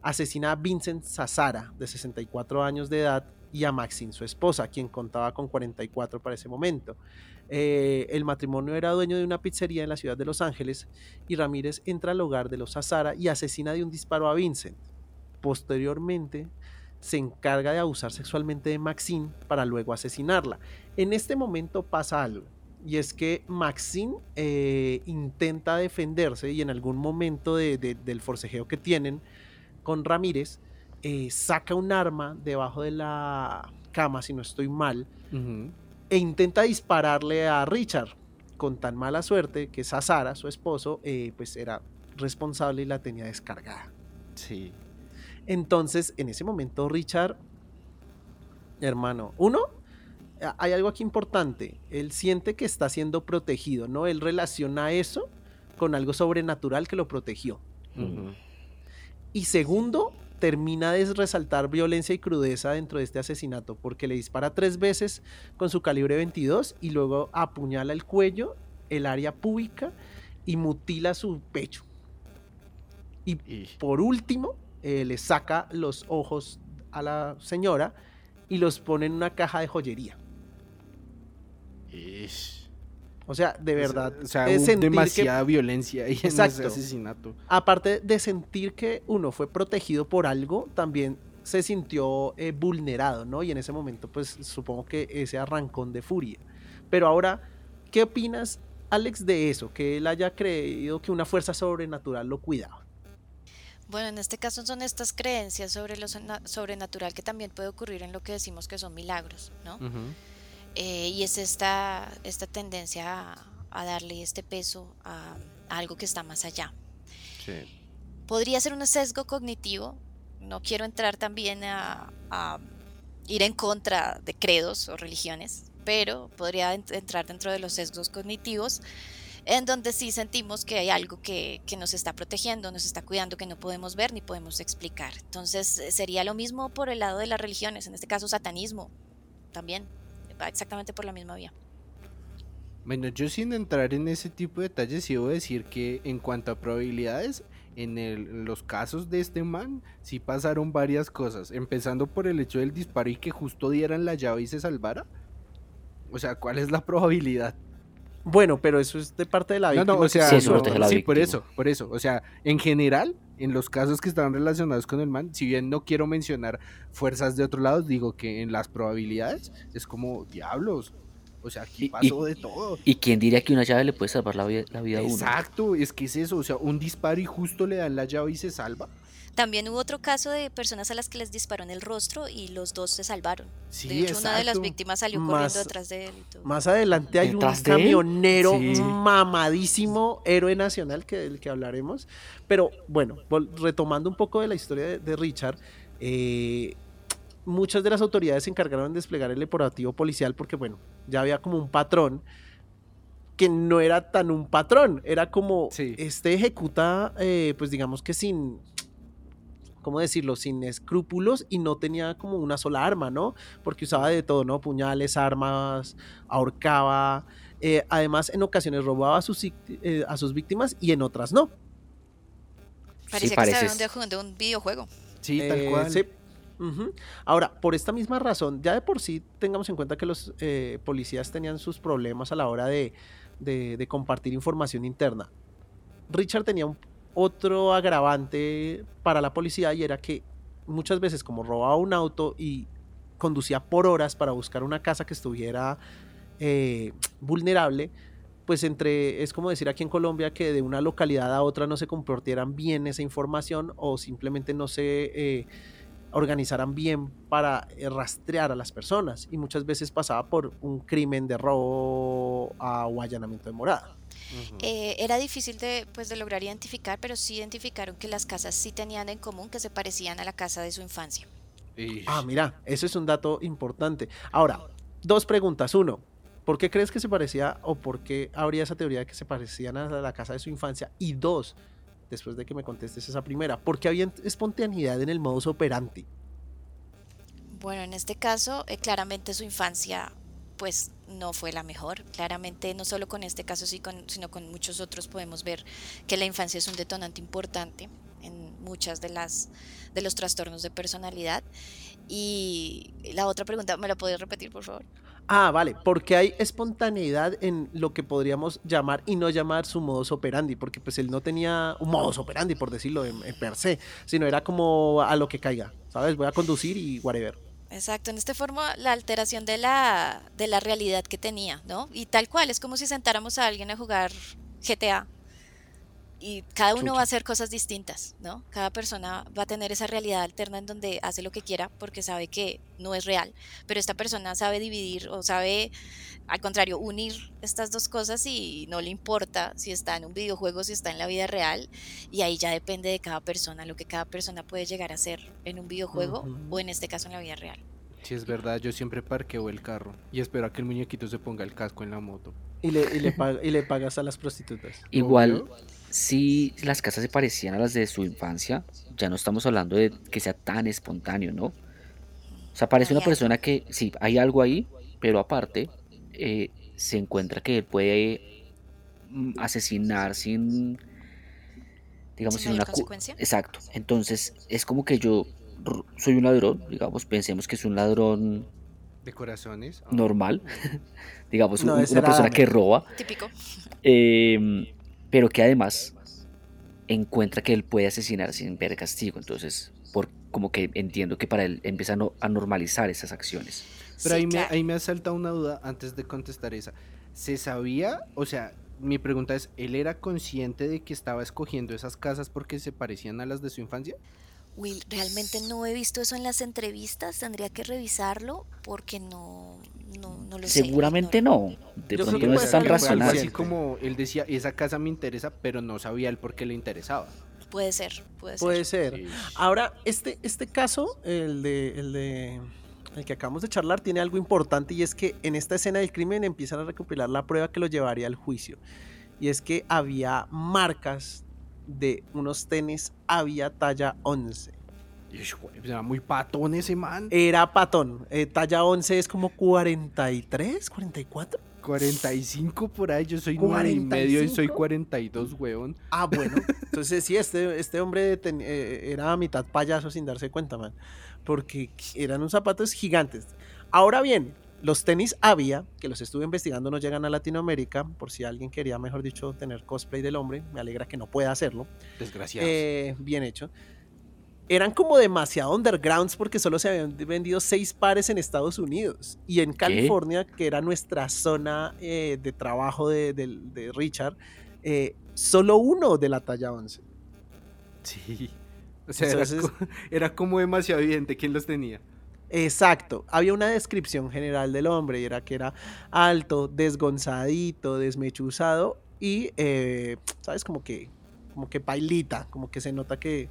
asesina a Vincent Sazara, de 64 años de edad, y a Maxine, su esposa, quien contaba con 44 para ese momento. Eh, el matrimonio era dueño de una pizzería en la ciudad de Los Ángeles y Ramírez entra al hogar de los Sazara y asesina de un disparo a Vincent. Posteriormente, se encarga de abusar sexualmente de Maxine para luego asesinarla. En este momento pasa algo, y es que Maxine eh, intenta defenderse y en algún momento de- de- del forcejeo que tienen con Ramírez, eh, saca un arma debajo de la cama, si no estoy mal, e intenta dispararle a Richard, con tan mala suerte que Sazara, su esposo, eh, pues era responsable y la tenía descargada. Sí. Entonces, en ese momento, Richard, hermano, uno, hay algo aquí importante. Él siente que está siendo protegido, ¿no? Él relaciona eso con algo sobrenatural que lo protegió. Y segundo, termina de resaltar violencia y crudeza dentro de este asesinato, porque le dispara tres veces con su calibre 22 y luego apuñala el cuello, el área pública y mutila su pecho. Y Y- por último, eh, le saca los ojos a la señora y los pone en una caja de joyería. Ish. O sea, de verdad, O sea, es hubo sentir que- demasiada violencia en Exacto. ese asesinato. aparte de sentir que uno fue protegido por algo, también se sintió eh, vulnerado, ¿no? Y en ese momento, pues supongo que ese arrancón de furia. Pero ahora, ¿qué opinas, Alex, de eso? Que él haya creído que una fuerza sobrenatural lo cuidaba. Bueno, en este caso son estas creencias sobre lo sobrenatural que también puede ocurrir en lo que decimos que son milagros, ¿no? Eh, y es esta, esta tendencia a, a darle este peso a, a algo que está más allá. Sí. Podría ser un sesgo cognitivo, no quiero entrar también a, a ir en contra de credos o religiones, pero podría ent- entrar dentro de los sesgos cognitivos, en donde sí sentimos que hay algo que, que nos está protegiendo, nos está cuidando, que no podemos ver ni podemos explicar. Entonces eh, sería lo mismo por el lado de las religiones, en este caso satanismo, también, exactamente por la misma vía. Bueno, yo sin entrar en ese tipo de detalles, sí debo decir que en cuanto a probabilidades, en, el- en los casos de este man, sí pasaron varias cosas. Empezando por el hecho del disparo y que justo dieran la llave y se salvara. O sea, ¿cuál es la probabilidad? Bueno, pero eso es de parte de la No, víctima. no, o que sea, Sí, la sí, por eso, por eso. O sea, en general, en los casos que están relacionados con el man, si bien no quiero mencionar fuerzas de otro lado, digo que en las probabilidades es como diablos. O sea, aquí y- pasó de todo. ¿Y quién diría que una llave le puede salvar la vida, la vida a uno? Exacto, es que es eso, o sea, un disparo y justo le dan la llave y se salva. También hubo otro caso de personas a las que les disparó en el rostro y los dos se salvaron. Sí, de hecho, una de las víctimas salió Más- corriendo detrás de él. y todo. Más adelante hay un camionero Sí. mamadísimo, héroe nacional, que, del que hablaremos. Pero bueno, retomando un poco de la historia de, de Richard, eh, muchas de las autoridades se encargaron de desplegar el operativo policial porque, bueno, ya había como un patrón que no era tan un patrón, era como Sí. este ejecuta, eh, pues digamos que sin, ¿cómo decirlo? Sin escrúpulos y no tenía como una sola arma, ¿no? Porque usaba de todo, ¿no? Puñales, armas, ahorcaba. eh, además, en ocasiones robaba a sus, eh, a sus víctimas y en otras no. Parecía que pareces- estaban jugando un videojuego. Sí, tal Eh, cual. sí. Ahora, por esta misma razón, ya de por sí tengamos en cuenta que los eh, policías tenían sus problemas a la hora de, de- de compartir información interna. Richard tenía un- otro agravante para la policía y era que muchas veces como robaba un auto y conducía por horas para buscar una casa que estuviera eh, vulnerable, pues entre, es como decir aquí en Colombia que de una localidad a otra no se compartieran bien esa información o simplemente no se eh, organizaran bien para eh, rastrear a las personas y muchas veces pasaba por un crimen de robo a- o allanamiento de morada. Eh, era difícil de, pues, de lograr identificar, pero sí identificaron que las casas sí tenían en común que se parecían a la casa de su infancia. Ish. Ah, mira, eso es un dato importante. Ahora, dos preguntas. Uno, ¿por qué crees que se parecía o por qué habría esa teoría de que se parecían a la casa de su infancia? Y dos, después de que me contestes esa primera, ¿por qué había espontaneidad en el modus operandi? Bueno, en este caso, eh, claramente su infancia pues no fue la mejor. Claramente, no solo con este caso, sino con muchos otros podemos ver que la infancia es un detonante importante en muchas de las de los trastornos de personalidad. Y la otra pregunta, ¿me la podías repetir, por favor? Ah, vale, porque hay espontaneidad en lo que podríamos llamar y no llamar su modus operandi, porque pues él no tenía un modus operandi, por decirlo en, en per se, sino era como a lo que caiga, ¿sabes? Voy a conducir y whatever. Exacto, en esta forma la alteración de la, de la realidad que tenía, ¿no? Y tal cual, es como si sentáramos a alguien a jugar GTA y cada uno va a hacer cosas distintas, ¿no? Cada persona va a tener esa realidad alterna en donde hace lo que quiera porque sabe que no es real, pero esta persona sabe dividir o sabe, al contrario, unir estas dos cosas y no le importa si está en un videojuego, si está en la vida real, y ahí ya depende de cada persona, lo que cada persona puede llegar a hacer en un videojuego o en este caso en la vida real. Si es verdad, yo siempre parqueo el carro y espero a que el muñequito se ponga el casco en la moto. Y le, y le, pag- y le pagas a las prostitutas. Igual, Obvio. Si las casas se parecían a las de su infancia, ya no estamos hablando de que sea tan espontáneo, ¿no? O sea, parece una persona que, sí, hay algo ahí, pero aparte, eh, se encuentra que él puede mm, asesinar sin, digamos, Sin sin una... cu- consecuencia. Exacto. Entonces, es como que yo soy un ladrón, digamos, pensemos que es un ladrón De corazones. normal, digamos, No, un- ese una persona que roba, Típico. Em, pero que además encuentra que él puede asesinar sin ver castigo. Entonces, por, como que entiendo que para él empieza a, no- a normalizar esas acciones. Pero Sí, ahí, me, ahí me ha saltado una duda antes de contestar esa. ¿Se sabía? O sea, mi pregunta es, ¿él era consciente de que estaba escogiendo esas casas porque se parecían a las de su infancia? Will, realmente no he visto eso en las entrevistas, tendría que revisarlo porque no, no, no lo sé. Seguramente no. De Yo pronto que no puede es tan racional. así como él decía, esa casa me interesa, pero no sabía él por qué le interesaba. Puede ser, puede ser. Puede ser. Ahora, este, este caso, el de, el de el que acabamos de charlar, tiene algo importante y es que en esta escena del crimen empiezan a recopilar la prueba que lo llevaría al juicio. Y es que había marcas de unos tenis Avia talla 11. Ish, güey, pues Era muy patón ese man. Era patón. eh, talla 11 es como 43, 44. 45 por ahí, yo soy nueve y medio y soy 45. 42, weón. Ah, bueno. Entonces sí, este, este hombre ten- eh, era a mitad payaso sin darse cuenta, man. Porque eran unos zapatos gigantes. Ahora bien, los tenis Avia, que los estuve investigando, no llegan a Latinoamérica. Por si alguien quería, mejor dicho, tener cosplay del hombre. Me alegra que no pueda hacerlo. Desgraciado. Eh, bien hecho. Eran como demasiado undergrounds porque solo se habían vendido seis pares en Estados Unidos. Y en California, que era nuestra zona eh, de trabajo de, Richard, eh, solo uno de la talla 11. sí. O sea, era, entonces- co- era como demasiado evidente quién los tenía. Exacto. Había una descripción general del hombre y era que era alto, desgonzadito, desmechuzado y, eh, ¿sabes? Como que, como que bailita, como que se nota que,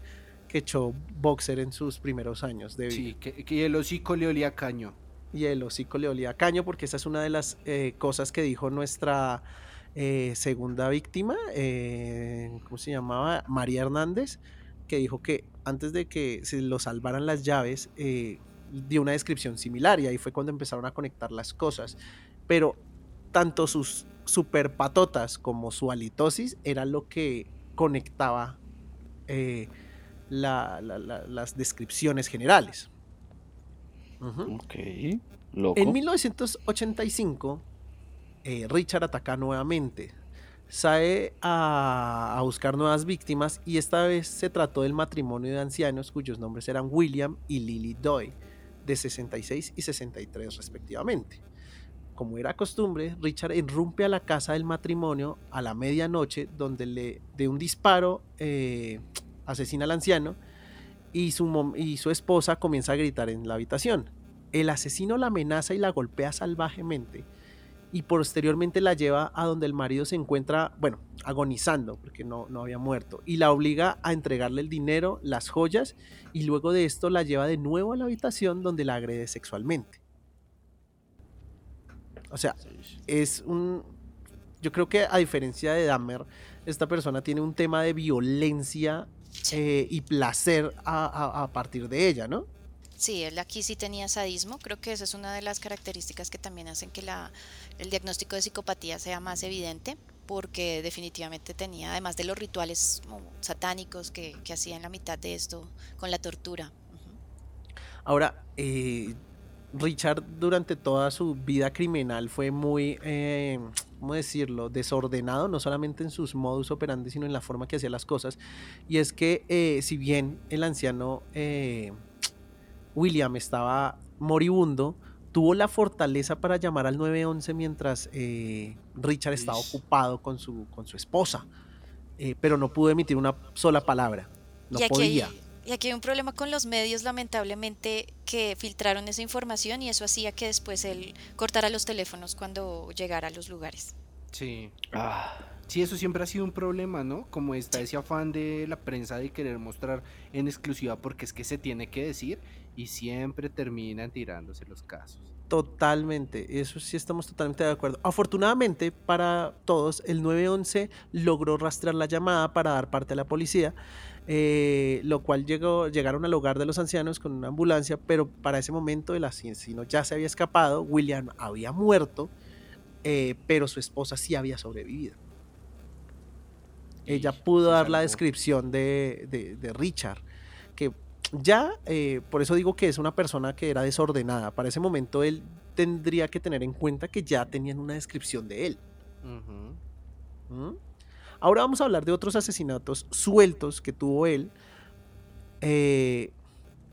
que echó boxer en sus primeros años de vida. Sí, que, que el hocico le olía caño. y el hocico le olía caño, porque esa es una de las eh, cosas que dijo nuestra eh, segunda víctima, ¿cómo se llamaba? María Hernández, que dijo que antes de que se lo salvaran las llaves, eh, dio una descripción similar y ahí fue cuando empezaron a conectar las cosas. Pero tanto sus super patotas como su halitosis era lo que conectaba eh, la- la- la- las descripciones generales. Ok. Loco. En 1985, eh, Richard ataca nuevamente. Sale a, a buscar nuevas víctimas y esta vez se trató del matrimonio de ancianos cuyos nombres eran William y Lily Doy, de 66 y 63 respectivamente. Como era costumbre, Richard irrumpe a la casa del matrimonio a la medianoche donde le de un disparo eh, asesina al anciano y su, y su esposa comienza a gritar en la habitación. El asesino la amenaza y la golpea salvajemente y posteriormente la lleva a donde el marido se encuentra, bueno, agonizando porque no, no había muerto y la obliga a entregarle el dinero, las joyas y luego de esto la lleva de nuevo a la habitación donde la agrede sexualmente. O sea, es un... Yo creo que a diferencia de Dahmer, esta persona tiene un tema de violencia eh, y placer a, a- a partir de ella, ¿no? Sí, él aquí sí tenía sadismo. Creo que esa es una de las características que también hacen que la, el diagnóstico de psicopatía sea más evidente, porque definitivamente tenía, además de los rituales satánicos que, que hacía en la mitad de esto con la tortura. Ahora, eh, Richard durante toda su vida criminal fue muy, eh, ¿cómo decirlo?, desordenado, no solamente en sus modus operandi, sino en la forma que hacía las cosas. Y es que eh, si bien el anciano William estaba moribundo, tuvo la fortaleza para llamar al 911 mientras eh, Richard estaba Ish. ocupado con su, con su esposa, eh, pero no pudo emitir una sola palabra. No y, podía. Hay, y aquí hay un problema con los medios, lamentablemente, que filtraron esa información y eso hacía que después él cortara los teléfonos cuando llegara a los lugares. Sí. Ah, Sí, eso siempre ha sido un problema, ¿no? Como está ese afán de la prensa de querer mostrar en exclusiva porque es que se tiene que decir y siempre terminan tirándose los casos. Totalmente, eso sí estamos totalmente de acuerdo. Afortunadamente para todos, el 911 logró rastrear la llamada para dar parte a la policía, eh, lo cual llegó, llegaron al hogar de los ancianos con una ambulancia, pero para ese momento el asesino ya se había escapado, William había muerto, eh, pero su esposa sí había sobrevivido. Ella pudo dar la descripción de, de- de Richard, que ya, eh, por eso digo que es una persona que era desordenada. Para ese momento él tendría que tener en cuenta que ya tenían una descripción de él. ¿Mm? Ahora vamos a hablar de otros asesinatos sueltos que tuvo él, eh,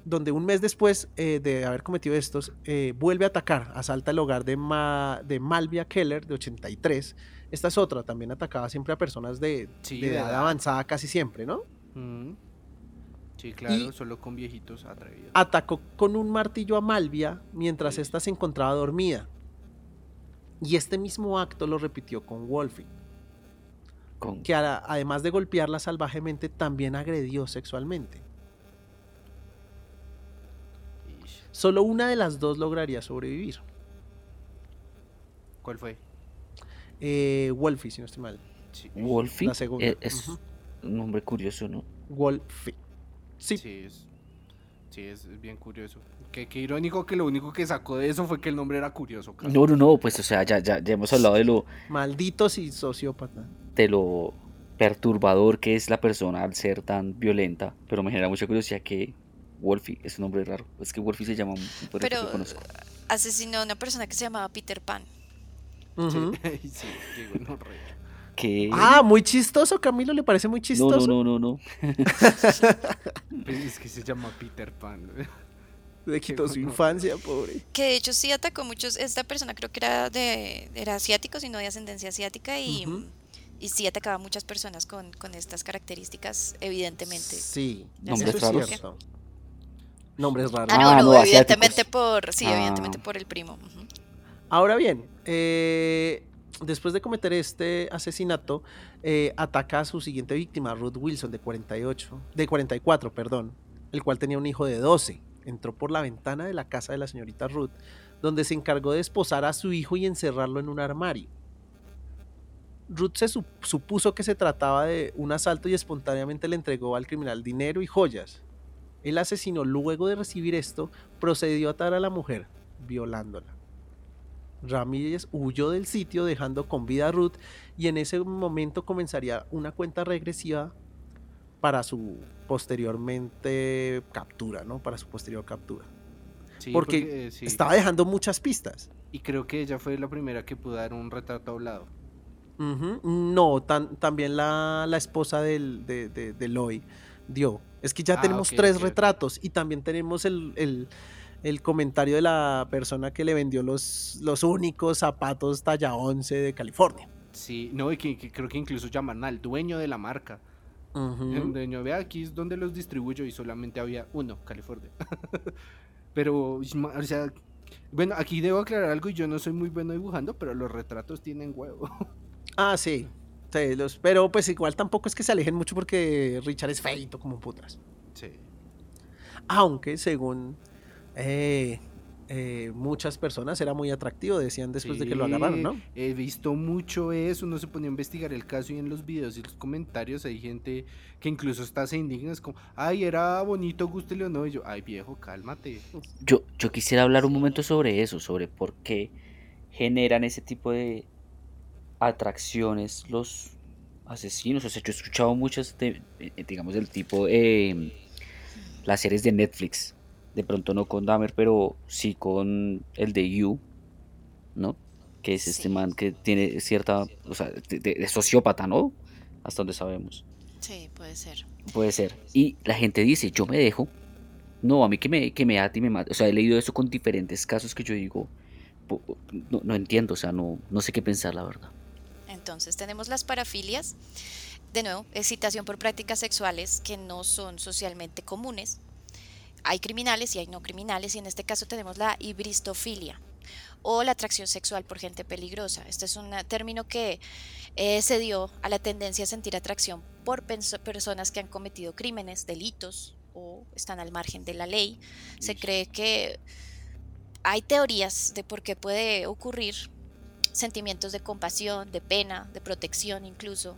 donde un mes después eh, de haber cometido estos, vuelve a atacar, asalta el hogar de, Ma- de Malvia Keller, de 83. Esta es otra, también atacaba siempre a personas de, Sí, de de edad edad. avanzada casi siempre, ¿no? Ujú. Sí, claro, Y- solo con viejitos atrevidos. atacó con un martillo a Malvia mientras ésta se encontraba dormida. Y este mismo acto lo repitió con Wolfie, con, que a- además de golpearla salvajemente, también agredió sexualmente. Solo una de las dos lograría sobrevivir. ¿Cuál fue? Eh, Wolfie, si no estoy mal. Sí, Wolfie la segunda, eh, es un nombre curioso, ¿no? Wolfie. Sí, Sí, es, sí, es, es bien curioso. Qué, qué irónico que lo único que sacó de eso fue que el nombre era curioso. casi. No, no, no, pues o sea, ya, ya, ya hemos hablado de lo, malditos y sociópata. de lo perturbador que es la persona al ser tan violenta, pero me genera mucha curiosidad que Wolfie es un nombre raro. Es que Wolfie se llama un Pero que conozco. asesinó a una persona que se llamaba Peter Pan. Sí, sí, qué gonorrea. Que... Ah, muy chistoso, Camilo, ¿le parece muy no, chistoso? no, no, no, no. Pues es que se llama Peter Pan. Le quitó su infancia, pobre. Que de hecho sí atacó muchos. Esta persona creo que era de era asiático, sino de ascendencia asiática y, sí atacaba a muchas personas con, con estas características, evidentemente. Sí, Nombres es raros. cierto. Nombres raros. Ah, no, Ah, no, no, evidentemente asiáticos. por, sí, Ah. evidentemente por el primo. Ahora bien, eh, después de cometer este asesinato, eh, ataca a su siguiente víctima, Ruth Wilson, de 48, de 44, perdón, el cual tenía un hijo de 12. Entró por la ventana de la casa de la señorita Ruth, donde se encargó de esposar a su hijo y encerrarlo en un armario. Ruth se sup- supuso que se trataba de un asalto y espontáneamente le entregó al criminal dinero y joyas. El asesino, luego de recibir esto, procedió a atar a la mujer, violándola. Ramírez huyó del sitio dejando con vida a Ruth y en ese momento comenzaría una cuenta regresiva para su posteriormente captura, ¿no? Para su posterior captura. Sí, Porque eh, sí. Estaba dejando muchas pistas. Y creo que ella fue la primera que pudo dar un retrato hablado. Ujú. No, tan- también la, la esposa del, de, de, de Loy dio. Es que ya Ah, tenemos tres retratos y también tenemos el, el- el comentario de la persona que le vendió los, los únicos zapatos talla 11 de California. Sí, no, y que, que creo que incluso llaman al dueño de la marca. Donde yo, vea, aquí es donde los distribuyo y solamente había uno, California. pero, o sea, bueno, aquí debo aclarar algo y yo no soy muy bueno dibujando, pero los retratos tienen huevo. Ah, sí. Sí, los- pero pues igual tampoco es que se alejen mucho porque Richard es feito como putas. Sí. Aunque según eh, eh, muchas personas era muy atractivo, decían después de que lo agarraron, ¿no? He visto mucho eso, uno se ponía a investigar el caso y en los videos y los comentarios hay gente que incluso está se indigna, es como, ay, era bonito, gústele o no, y yo, ay viejo, cálmate. Yo, yo quisiera hablar un momento sobre eso, sobre por qué generan ese tipo de atracciones los asesinos. O sea, yo he escuchado muchas, de- eh, digamos, del tipo, eh, las series de Netflix. De pronto no con Dahmer, pero sí con el de You, ¿no? Que es este Sí. man que tiene cierta, o sea, de sociópata, ¿no? Hasta donde sabemos. Sí, puede ser. Puede ser. Y la gente dice, yo me dejo. No, a mí que me, que me ate y me mate. O sea, he leído eso con diferentes casos que yo digo, no, no entiendo, o sea, no, no sé qué pensar, la verdad. Entonces tenemos las parafilias. De nuevo, excitación por prácticas sexuales que no son socialmente comunes. Hay criminales y hay no criminales y en este caso tenemos la hibristofilia o la atracción sexual por gente peligrosa. Este es un término que eh, se dio a la tendencia a sentir atracción por personas que han cometido crímenes, delitos o están al margen de la ley. Se cree que hay teorías de por qué puede ocurrir sentimientos de compasión, de pena, de protección incluso,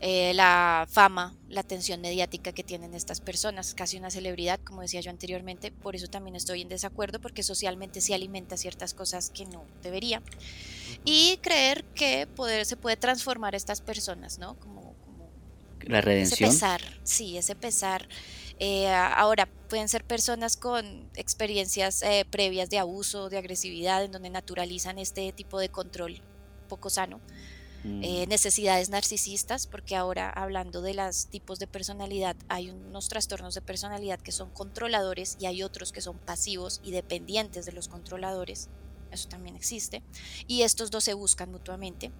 eh, la fama, la atención mediática que tienen estas personas, casi una celebridad, como decía yo anteriormente, por eso también estoy en desacuerdo, porque socialmente se alimenta ciertas cosas que no debería. Y creer que poder, se puede transformar a estas personas, ¿no? Como, como La ese redención. pesar, sí, ese pesar. Eh, ahora, pueden ser personas con experiencias eh, previas de abuso, de agresividad, en donde naturalizan este tipo de control poco sano. Mm, Eh, necesidades narcisistas, porque ahora hablando de los tipos de personalidad, hay unos trastornos de personalidad que son controladores y hay otros que son pasivos y dependientes de los controladores. Eso también existe. Y estos dos se buscan mutuamente.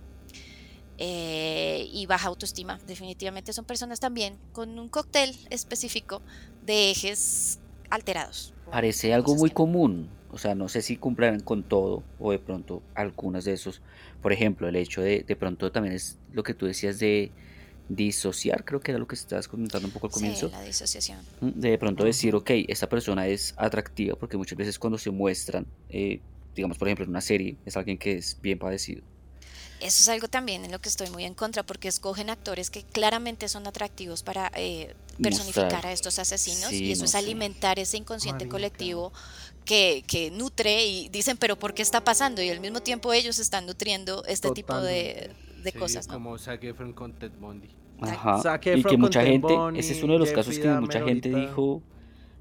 Eh, y baja autoestima, definitivamente son personas también con un cóctel específico de ejes alterados. Parece algo muy común. O sea, no sé si cumplirán con todo o de pronto algunas de esos. Por ejemplo, el hecho de de pronto también es lo que tú decías de disociar, creo que era lo que estabas comentando un poco al Sí, comienzo. la disociación. Mm, De pronto decir, ok, esta persona es atractiva, porque muchas veces cuando se muestran, eh, digamos, por ejemplo, en una serie, es alguien que es bien padecido. Eso es algo también en lo que estoy muy en contra, porque escogen actores que claramente son atractivos para eh, personificar Mostrar. a estos asesinos, Sí, y eso no es sé. alimentar ese inconsciente Marica. colectivo que, que nutre y dicen, pero ¿por qué está pasando? Y al mismo tiempo ellos están nutriendo este tipo de, de Sí, cosas, ¿no? Como Zac Efron con Ted Bundy. Ajá. Zac Y que con mucha Ted gente, Bundy, ese es uno de los casos que mucha gente ahorita. dijo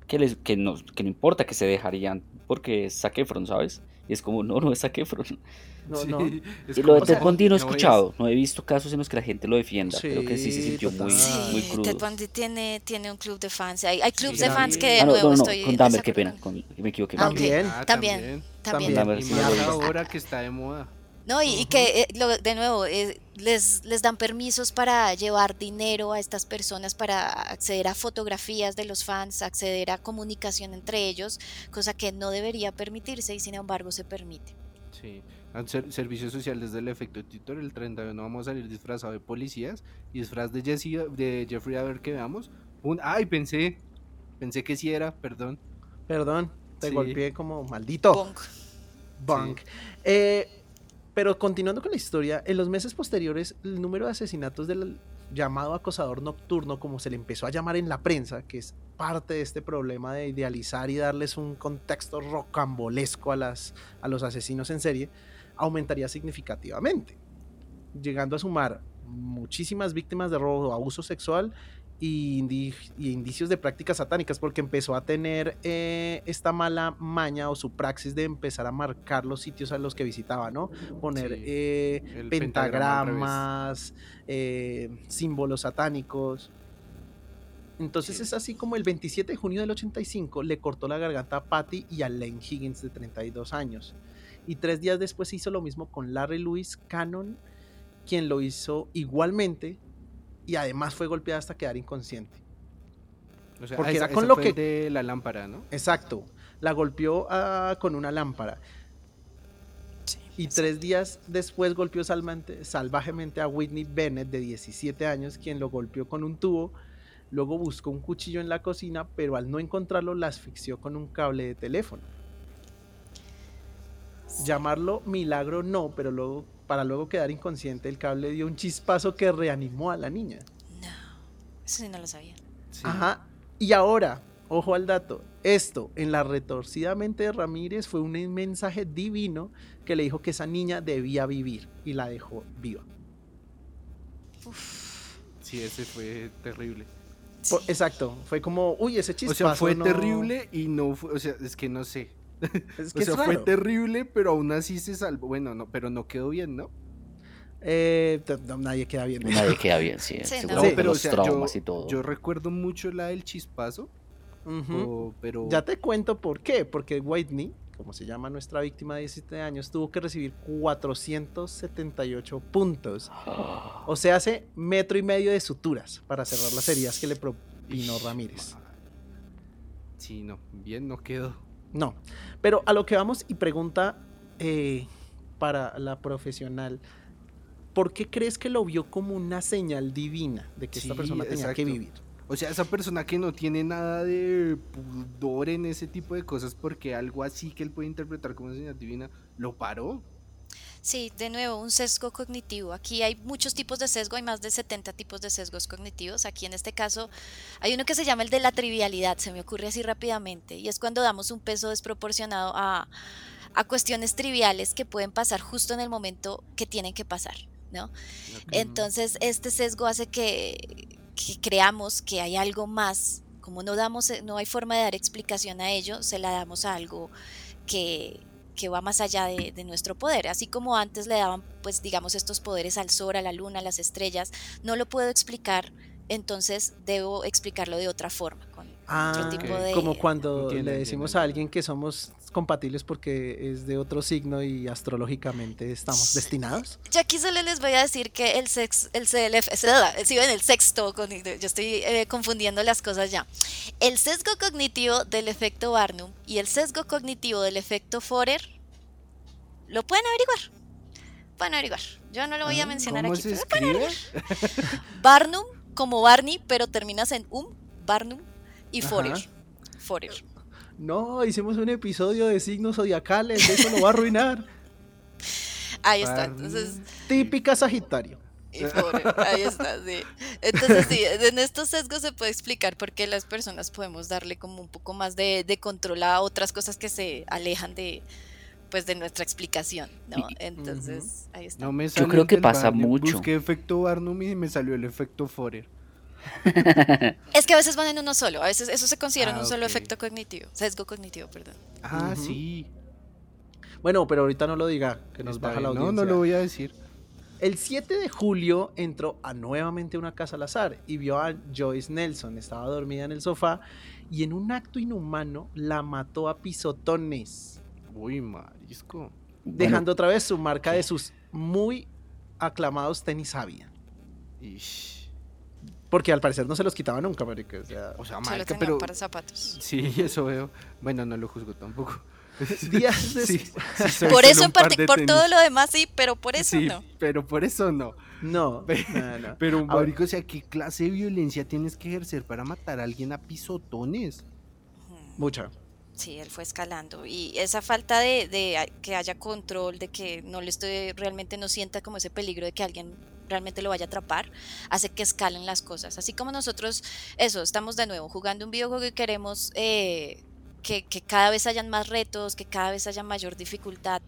que, les, que, no, que no importa que se dejarían porque es Zac Efron, ¿sabes? Y es como, no, no es Zac Efron. No, Sí, no. es lo de Ted Bundy no he es- escuchado, no he visto casos en los que la gente lo defienda, Sí, pero que sí se sintió muy, total. muy crudo. Ted Bundy tiene, tiene un club de fans. Hay, hay clubs Sí, de fans que de Ah, no, nuevo no, no, estoy con en Dahmer, qué pena, con- me equivoqué. Ah. Ah, También. también. También. Y más ahora que está de moda. No, y, y que eh, lo- de nuevo eh, les, les dan permisos para llevar dinero a estas personas para acceder a fotografías de los fans, acceder a comunicación entre ellos, cosa que no debería permitirse y sin embargo se permite. Sí. Servicio social desde el efecto Titor, el 31 vamos a salir disfrazado de policías y disfraz de, Jesse, de Jeffrey a ver que veamos. Un, ay, pensé, pensé que sí era, perdón. Perdón, te Sí. golpeé como maldito. Bonk. Bunk. Eh, pero continuando con la historia, en los meses posteriores, el número de asesinatos del llamado acosador nocturno, como se le empezó a llamar en la prensa, que es parte de este problema de idealizar y darles un contexto rocambolesco a, las, a los asesinos en serie, aumentaría significativamente, llegando a sumar muchísimas víctimas de robo o abuso sexual y, indi- y indicios de prácticas satánicas, porque empezó a tener eh, esta mala maña o su praxis de empezar a marcar los sitios a los que visitaba, ¿no? Poner Sí, eh, pentagramas, eh, símbolos satánicos. Entonces Sí. es así como el 27 de junio del 85 le cortó la garganta a Patty y a Lane Higgins de 32 años. Y tres días después hizo lo mismo con Larry Lewis Cannon, quien lo hizo igualmente y además fue golpeada hasta quedar inconsciente. O sea, Porque era con lo que- de la lámpara, ¿no? Exacto. La golpeó ah, con una lámpara. Y tres días después golpeó salvajemente a Whitney Bennett, de 17 años, quien lo golpeó con un tubo. Luego buscó un cuchillo en la cocina, pero al no encontrarlo, la asfixió con un cable de teléfono. Llamarlo milagro no, pero luego, para luego quedar inconsciente, el cable dio un chispazo que reanimó a la niña. No, eso sí no lo sabía. Sí. Ajá. Y ahora, ojo al dato. Esto, en la retorcida mente de Ramírez, fue un mensaje divino que le dijo que esa niña debía vivir y la dejó viva. Sí, ese fue terrible. Por- exacto. Fue como, uy, ese O chispazo. sea, fue no- terrible y no fue, o sea, es que no sé. Es O que sea, es fue terrible, pero aún así se salvó. Bueno, no, pero no quedó bien, ¿no? Eh, no, nadie queda bien. Nadie queda bien, sí. Sí, no. seguramente Sí, pero o los sea, traumas yo, y todo. yo recuerdo mucho la del chispazo, o- pero Ya te cuento por qué. Porque Whitney, como se llama nuestra víctima de 17 años, tuvo que recibir 478 puntos. O sea, hace metro y medio de suturas para cerrar las heridas que le propinó Ramírez. sí, no, bien no quedó. No, pero a lo que vamos y pregunta eh, para la profesional, ¿por qué crees que lo vio como una señal divina de que esta persona tenía que vivir? O sea, esa persona que no tiene nada de pudor en ese tipo de cosas porque algo así que él puede interpretar como una señal divina lo paró. Sí, de nuevo, un sesgo cognitivo. Aquí hay muchos tipos de sesgo, hay más de 70 tipos de sesgos cognitivos. Aquí en este caso hay uno que se llama el de la trivialidad, se me ocurre así rápidamente, y es cuando damos un peso desproporcionado a, a cuestiones triviales que pueden pasar justo en el momento que tienen que pasar, ¿no? Entonces, este sesgo hace que, que creamos que hay algo más. Como no damos, no hay forma de dar explicación a ello, se la damos a algo que, que va más allá de, de nuestro poder. Así como antes le daban, pues, digamos, estos poderes al sol, a la luna, a las estrellas, no lo puedo explicar, entonces debo explicarlo de otra forma, otro tipo de. como cuando Entiendo, le decimos entiendo, a alguien que somos compatibles porque es de otro signo y astrológicamente estamos destinados. Yo aquí solo les voy a decir que el sex, el CLF, es- ah, sí, ven, el sexto, yo estoy eh, confundiendo las cosas ya. El sesgo cognitivo del efecto Barnum y el sesgo cognitivo del efecto Forer, lo pueden averiguar. Pueden averiguar. Yo no lo voy a mencionar Ah, ¿Cómo aquí. pero pueden escribe? averiguar. Barnum como Barney, pero terminas en um, Barnum y. Forer. Forer. No, hicimos un episodio de signos zodiacales, eso lo va a arruinar. Ahí está. Entonces, Típica Sagitario. Y ahí está, sí. Entonces, sí, en estos sesgos se puede explicar por qué las personas podemos darle como un poco más de, de control a otras cosas que se alejan de pues de nuestra explicación, ¿no? Entonces, ahí está. No me Yo creo que pasa Barnum. mucho. Busqué efecto Barnum y me salió el efecto Forer. Es que a veces van en uno solo, a veces eso se considera en Ah, un solo efecto cognitivo, sesgo cognitivo, perdón. Ah, sí. Bueno, pero ahorita no lo diga, que nos Está baja la audiencia. No, no lo voy a decir. El 7 de julio entró a nuevamente una casa al azar y vio a Joyce Nelson. Estaba dormida en el sofá y en un acto inhumano la mató a pisotones, Uy, marisco. Bueno, dejando otra vez su marca de sus muy aclamados tenis Avia. Ish. Porque al parecer no se los quitaba nunca, marica. O sea, O sea, Solo marica, tenía pero... un par de zapatos. Sí, eso veo. Bueno, no lo juzgo tampoco. días Sí, después. sí, soy Por eso parte, de por tenis. todo lo demás sí, pero por eso Sí, no. pero por eso no. No, Pe- no, no. Pero, marico, o sea, ¿qué clase de violencia tienes que ejercer para matar a alguien a pisotones? Mucha. Sí, él fue escalando y esa falta de, de que haya control, de que no le estoy realmente no sienta como ese peligro de que alguien realmente lo vaya a atrapar, hace que escalen las cosas. Así como nosotros, eso, estamos de nuevo jugando un videojuego y queremos eh, que, que cada vez hayan más retos, que cada vez haya mayor dificultad.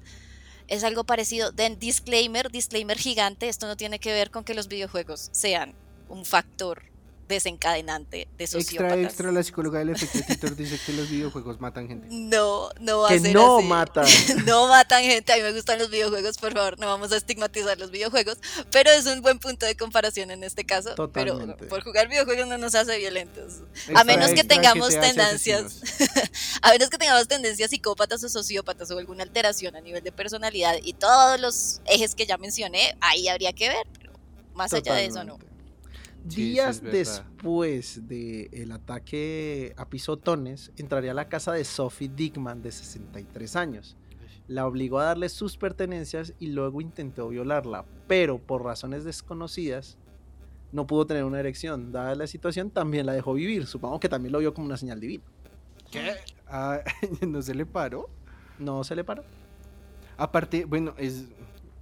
Es algo parecido. Den disclaimer, disclaimer gigante. Esto no tiene que ver con que los videojuegos sean un factor desencadenante de sociópatas. Extra, extra, la psicóloga del efecto Titor dice que los videojuegos matan gente. No, no va Que a ser no así. matan. no matan gente. A mí me gustan los videojuegos, por favor, no vamos a estigmatizar los videojuegos, pero es un buen punto de comparación en este caso. Totalmente. Pero por jugar videojuegos no nos hace violentos. Extra, a menos que tengamos te tendencias, a menos que tengamos tendencias psicópatas o sociópatas o alguna alteración a nivel de personalidad y todos los ejes que ya mencioné, ahí habría que ver, pero más allá de eso no. Sí, Días después del ataque a pisotones, entraría a la casa de Sophie Dickman, de 63 años. La obligó a darle sus pertenencias y luego intentó violarla, pero por razones desconocidas no pudo tener una erección. Dada la situación, también la dejó vivir. Supongo que también lo vio como una señal divina. ¿Qué? Ah, ¿No se le paró? ¿No se le paró? Aparte, bueno, es,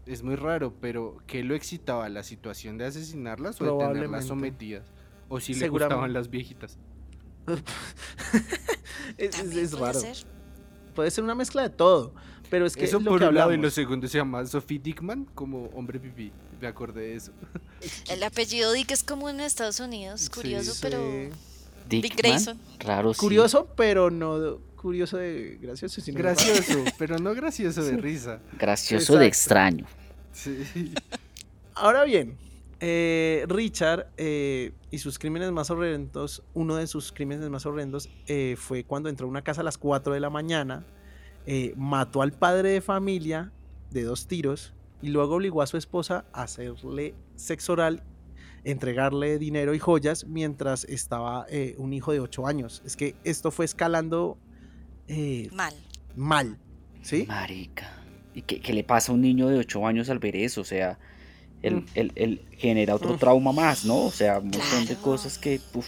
es muy raro, pero ¿qué lo excitaba? ¿La situación de asesinarlas o de tenerlas sometidas? ¿O si le gustaban las viejitas? es, es- es puede raro. ser. Puede ser una mezcla de todo. Pero es que eso lo por que un lado y lo segundo se llama Sophie Dickman como hombre pipí. Me acordé de eso. El apellido Dick es como en Estados Unidos, Sí, curioso, sí. pero Dick, Dick Grayson. Raro, sí. Curioso, pero no curioso de gracioso. Sino. Gracioso, pero no gracioso de risa. Gracioso de extraño. Sí. Ahora bien, eh, Richard eh, y sus crímenes más horrendos, uno de sus crímenes más horrendos eh, fue cuando entró a una casa a las 4 de la mañana, eh, mató al padre de familia de dos tiros y luego obligó a su esposa a hacerle sexo oral, entregarle dinero y joyas mientras estaba eh, un hijo de 8 años. Es que esto fue escalando eh, mal. mal, ¿sí? Marica. ¿Y qué, qué le pasa a un niño de 8 años al ver eso? O sea, él, Mm. él- él genera otro Mm. trauma más, ¿no? O sea, un montón de cosas que. uf,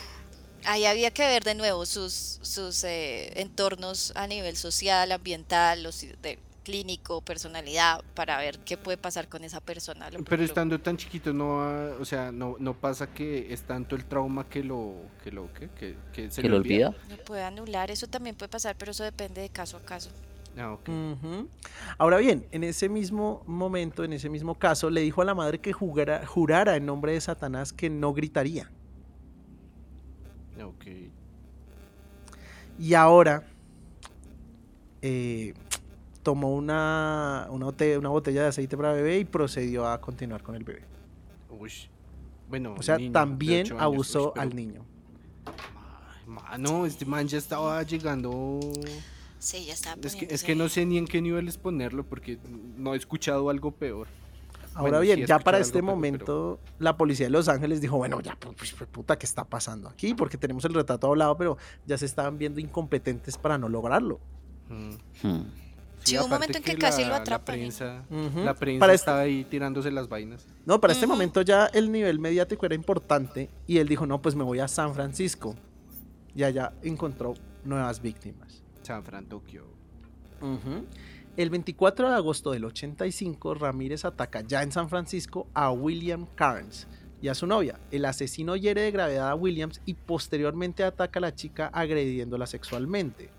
Ahí había que ver de nuevo sus, sus eh, entornos a nivel social, ambiental, los de clínico, personalidad, para ver qué puede pasar con esa persona. Lo- Pero estando tan chiquito no, ha- o sea, no, no pasa que es tanto el trauma que lo, que lo, que, que se que le lo olvida. lo puede anular, eso también puede pasar, pero eso depende de caso a caso. Ah, ok. Ujú. Ahora bien, en ese mismo momento, en ese mismo caso, le dijo a la madre que jugara- jurara en nombre de Satanás que no gritaría. Ok. Y ahora eh, tomó una, una, bote- una botella de aceite para bebé y procedió a continuar con el bebé. Ush. Bueno, O sea, niño también años, abusó pero- al niño. Mano, este man ya estaba llegando. Sí, ya estaba Es que, es que no sé ni en qué niveles ponerlo porque no he escuchado algo peor. Ahora Bueno, bien, ya para este pero- momento, la policía de Los Ángeles dijo, bueno, ya, pues, pues, puta, ¿qué está pasando aquí? Porque tenemos el retrato hablado, pero ya se estaban viendo incompetentes para no lograrlo. Mm. Hmm. Sí, hubo un momento en que casi lo la- atrapan, La prensa, la prensa Para este- estaba ahí tirándose las vainas. No, para este momento ya el nivel mediático era importante y él dijo, no, pues me voy a San Francisco. Y allá encontró nuevas víctimas. San Fran, Tokio. El 24 de agosto del 85, Ramírez ataca ya en San Francisco a William Carnes y a su novia. El asesino hiere de gravedad a Williams y posteriormente ataca a la chica agrediéndola sexualmente.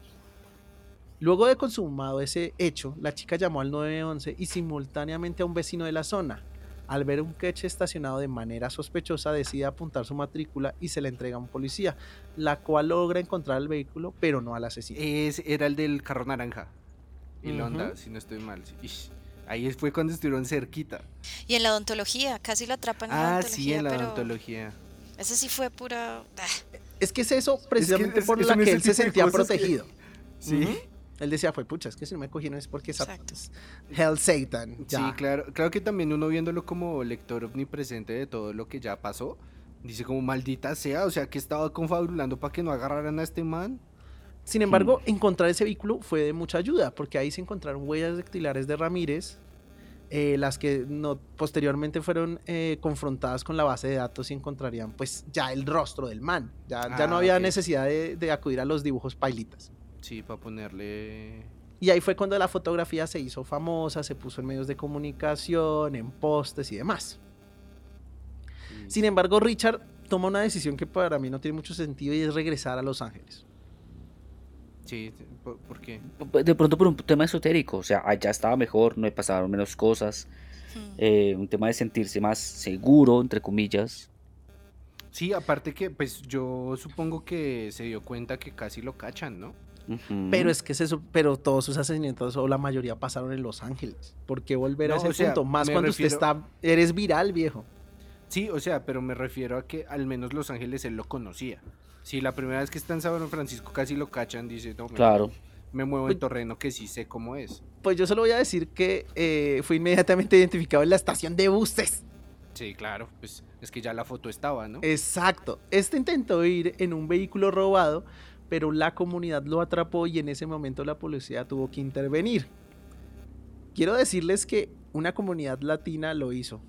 Luego de consumado ese hecho, la chica llamó al 911 y simultáneamente a un vecino de la zona. Al ver un coche estacionado de manera sospechosa, decide apuntar su matrícula y se le entrega a un policía, la cual logra encontrar el vehículo, pero no al asesino. Es, era el del carro naranja. Y la onda, si no estoy mal. Ish, Ahí fue cuando estuvieron cerquita. Y en la odontología, casi lo atrapan en la Ah, odontología, sí, en la pero odontología. ese sí fue pura... ah, Es que es eso precisamente es- por la que él se sentía que- protegido. Sí. Él decía, fue pucha, es que si no me cogieron es porque es Hell Satan. Sí, ya". claro, claro que también uno viéndolo como lector omnipresente de todo lo que ya pasó, dice como maldita sea, o sea que estaba confabulando para que no agarraran a este man. Sin embargo, encontrar ese vehículo fue de mucha ayuda, porque ahí se encontraron huellas dactilares de Ramírez, eh, las que no, posteriormente fueron eh, confrontadas con la base de datos y encontrarían pues ya el rostro del man. Ya, ya no Ah, había ok. necesidad de, de acudir a los dibujos pailitas. Sí, para ponerle... Y ahí fue cuando la fotografía se hizo famosa, se puso en medios de comunicación, en postes y demás. Sin embargo, Richard toma una decisión que para mí no tiene mucho sentido y es regresar a Los Ángeles. Sí, ¿por, por qué? De pronto por un tema esotérico, o sea, allá estaba mejor, no le pasaron menos cosas, hmm. eh, un tema de sentirse más seguro, entre comillas. Sí, aparte que pues yo supongo que se dio cuenta que casi lo cachan, ¿no? Pero es que se, pero todos sus asesinatos o la mayoría pasaron en Los Ángeles. ¿Por qué volver a ese sea, punto? Más cuando refiero- usted está, eres viral, viejo. Sí, o sea, pero me refiero a que al menos Los Ángeles él lo conocía. Si la primera vez que está en San Francisco casi lo cachan, dice, no, me, Claro. me muevo en terreno que sí sé cómo es. Pues yo solo voy a decir que eh, fue inmediatamente identificado en la estación de buses. Sí, claro, pues es que ya la foto estaba, ¿no? Exacto. Este intentó ir en un vehículo robado, pero la comunidad lo atrapó y en ese momento la policía tuvo que intervenir. Quiero decirles que una comunidad latina lo hizo.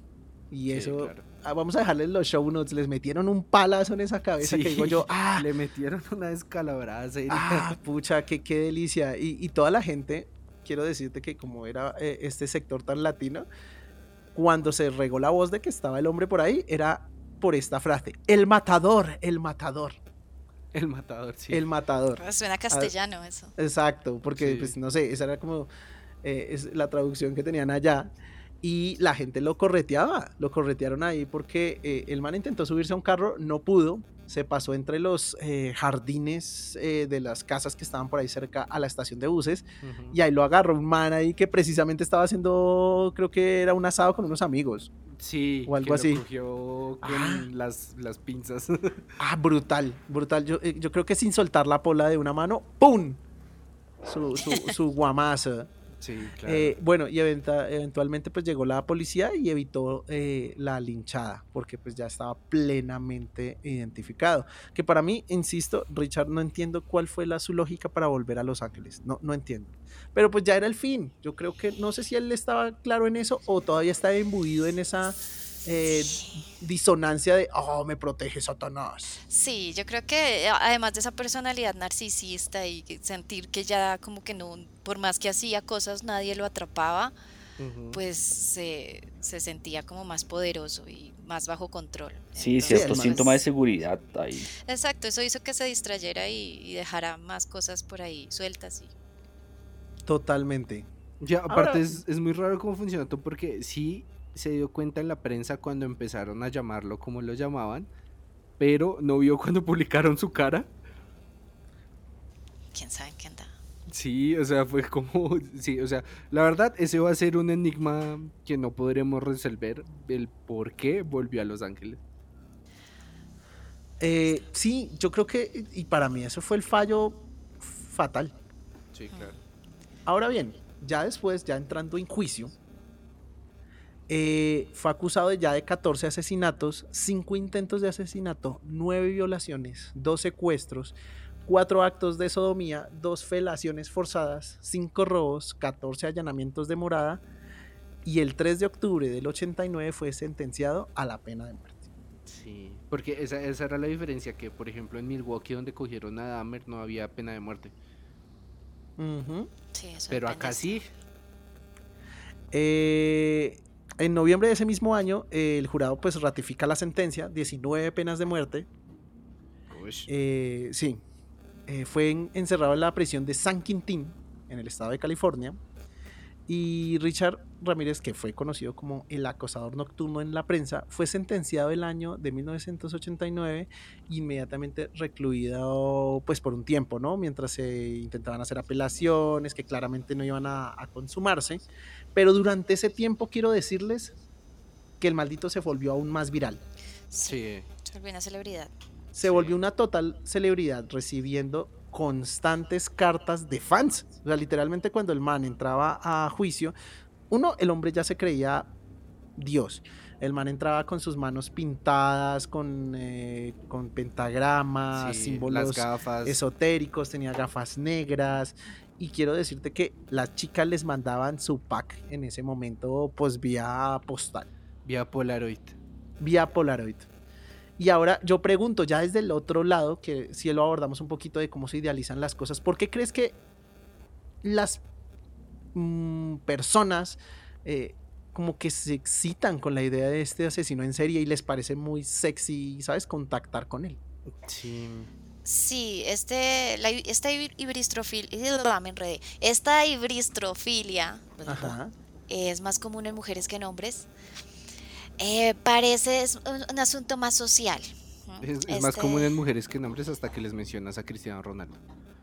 Y Sí, eso, claro. ah, vamos a dejarles los show notes, les metieron un palazo en esa cabeza que digo yo, ah, Le metieron una descalabrada seria. Ah, pucha, qué, qué delicia. Y, y toda la gente, quiero decirte que como era eh, este sector tan latino, cuando se regó la voz de que estaba el hombre por ahí, era por esta frase, el matador, el matador, El matador, sí. el matador. Suena castellano eso. Exacto, porque Sí. pues no sé, esa era como eh, es la traducción que tenían allá. Y la gente lo correteaba, lo corretearon ahí porque eh, el man intentó subirse a un carro, no pudo, se pasó entre los eh, jardines eh, de las casas que estaban por ahí cerca a la estación de buses y ahí lo agarró un man ahí que precisamente estaba haciendo, creo que era un asado con unos amigos. Sí, o algo que lo así. cogió con Ah. las, las pinzas. Ah, brutal, brutal. Yo, eh, yo creo que sin soltar la pola de una mano, ¡pum! Su, su, su. Sí, claro. Eh, bueno, y eventa- eventualmente pues llegó la policía y evitó eh, la linchada, porque pues ya estaba plenamente identificado. Que para mí, insisto, Richard, no entiendo cuál fue la, su lógica para volver a Los Ángeles, no, no entiendo. Pero pues ya era el fin, yo creo que no sé si él estaba claro en eso o todavía está imbuido en esa eh, disonancia de, oh, me protege Satanás. Sí, yo creo que a- además de esa personalidad narcisista y sentir que ya como que no, por más que hacía cosas, nadie lo atrapaba, pues se, se sentía como más poderoso y más bajo control. Sí, Entonces, cierto man síntoma de pues, seguridad ahí. Exacto, eso hizo que se distrayera y, y dejara más cosas por ahí sueltas. Y... Totalmente. Ya, aparte Ahora- es, es muy raro cómo funciona todo porque sí se dio cuenta en la prensa cuando empezaron a llamarlo como lo llamaban, pero no vio cuando publicaron su cara. ¿Quién sabe en qué anda? Sí, o sea, fue como, sí, o sea, la verdad ese va a ser un enigma que no podremos resolver el por qué volvió a Los Ángeles. Eh, sí, yo creo que, y para mí eso fue el fallo fatal. Sí, claro. Ahora bien, ya después, ya entrando en juicio, eh, fue acusado ya de 14 asesinatos, 5 intentos de asesinato, 9 violaciones, 2 secuestros, 4 actos de sodomía, 2 felaciones forzadas, 5 robos, 14 allanamientos de morada y el 3 de octubre del 89 fue sentenciado a la pena de muerte. Sí, porque esa, esa era la diferencia que, por ejemplo, en Milwaukee donde cogieron a Dahmer no había pena de muerte, Ujú. Sí, eso pero acá sí. Eh, en noviembre de ese mismo año, eh, el jurado pues ratifica la sentencia, 19 penas de muerte. Eh, sí, Eh, fue en- encerrado en la prisión de San Quintín, en el estado de California. Y Richard Ramírez, que fue conocido como el acosador nocturno en la prensa, fue sentenciado el año de 1989, inmediatamente recluido pues por un tiempo, ¿no? Mientras se intentaban hacer apelaciones que claramente no iban a, a consumarse. Pero durante ese tiempo quiero decirles que el maldito se volvió aún más viral. Sí, Sí, se volvió una celebridad. Se volvió una total celebridad recibiendo constantes cartas de fans. O sea, literalmente cuando el man entraba a juicio, uno, el hombre ya se creía Dios. El man entraba con sus manos pintadas, con, eh, con pentagramas, sí, símbolos gafas. esotéricos, tenía gafas negras. Y quiero decirte que las chicas les mandaban su pack en ese momento, pues vía postal, Vía Polaroid. vía Polaroid. Y ahora yo pregunto, ya desde el otro lado, que si lo abordamos un poquito de cómo se idealizan las cosas, ¿por qué crees que las mm, personas eh, como que se excitan con la idea de este asesino en serie y les parece muy sexy, ¿sabes? Contactar con él. Sí. Sí, este, la, esta hib- hibristrofilia, me enredé. Esta hibristrofilia Ajá. es más común en mujeres que en hombres. Eh, parece es un, un asunto más social. es más Este- común en mujeres que en hombres hasta que les mencionas a Cristiano Ronaldo.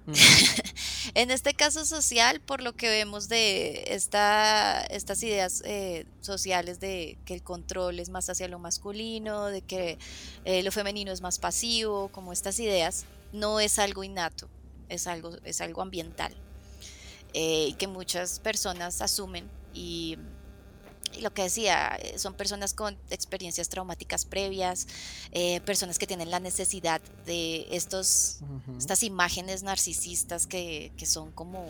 En este caso social, por lo que vemos de esta, estas ideas eh, sociales de que el control es más hacia lo masculino, de que eh, lo femenino es más pasivo, como estas ideas, no es algo innato, es algo, es algo ambiental, eh, que muchas personas asumen y lo que decía, eh, son personas con experiencias traumáticas previas, eh, personas que tienen la necesidad de estos, Ujú. estas imágenes narcisistas que, que son como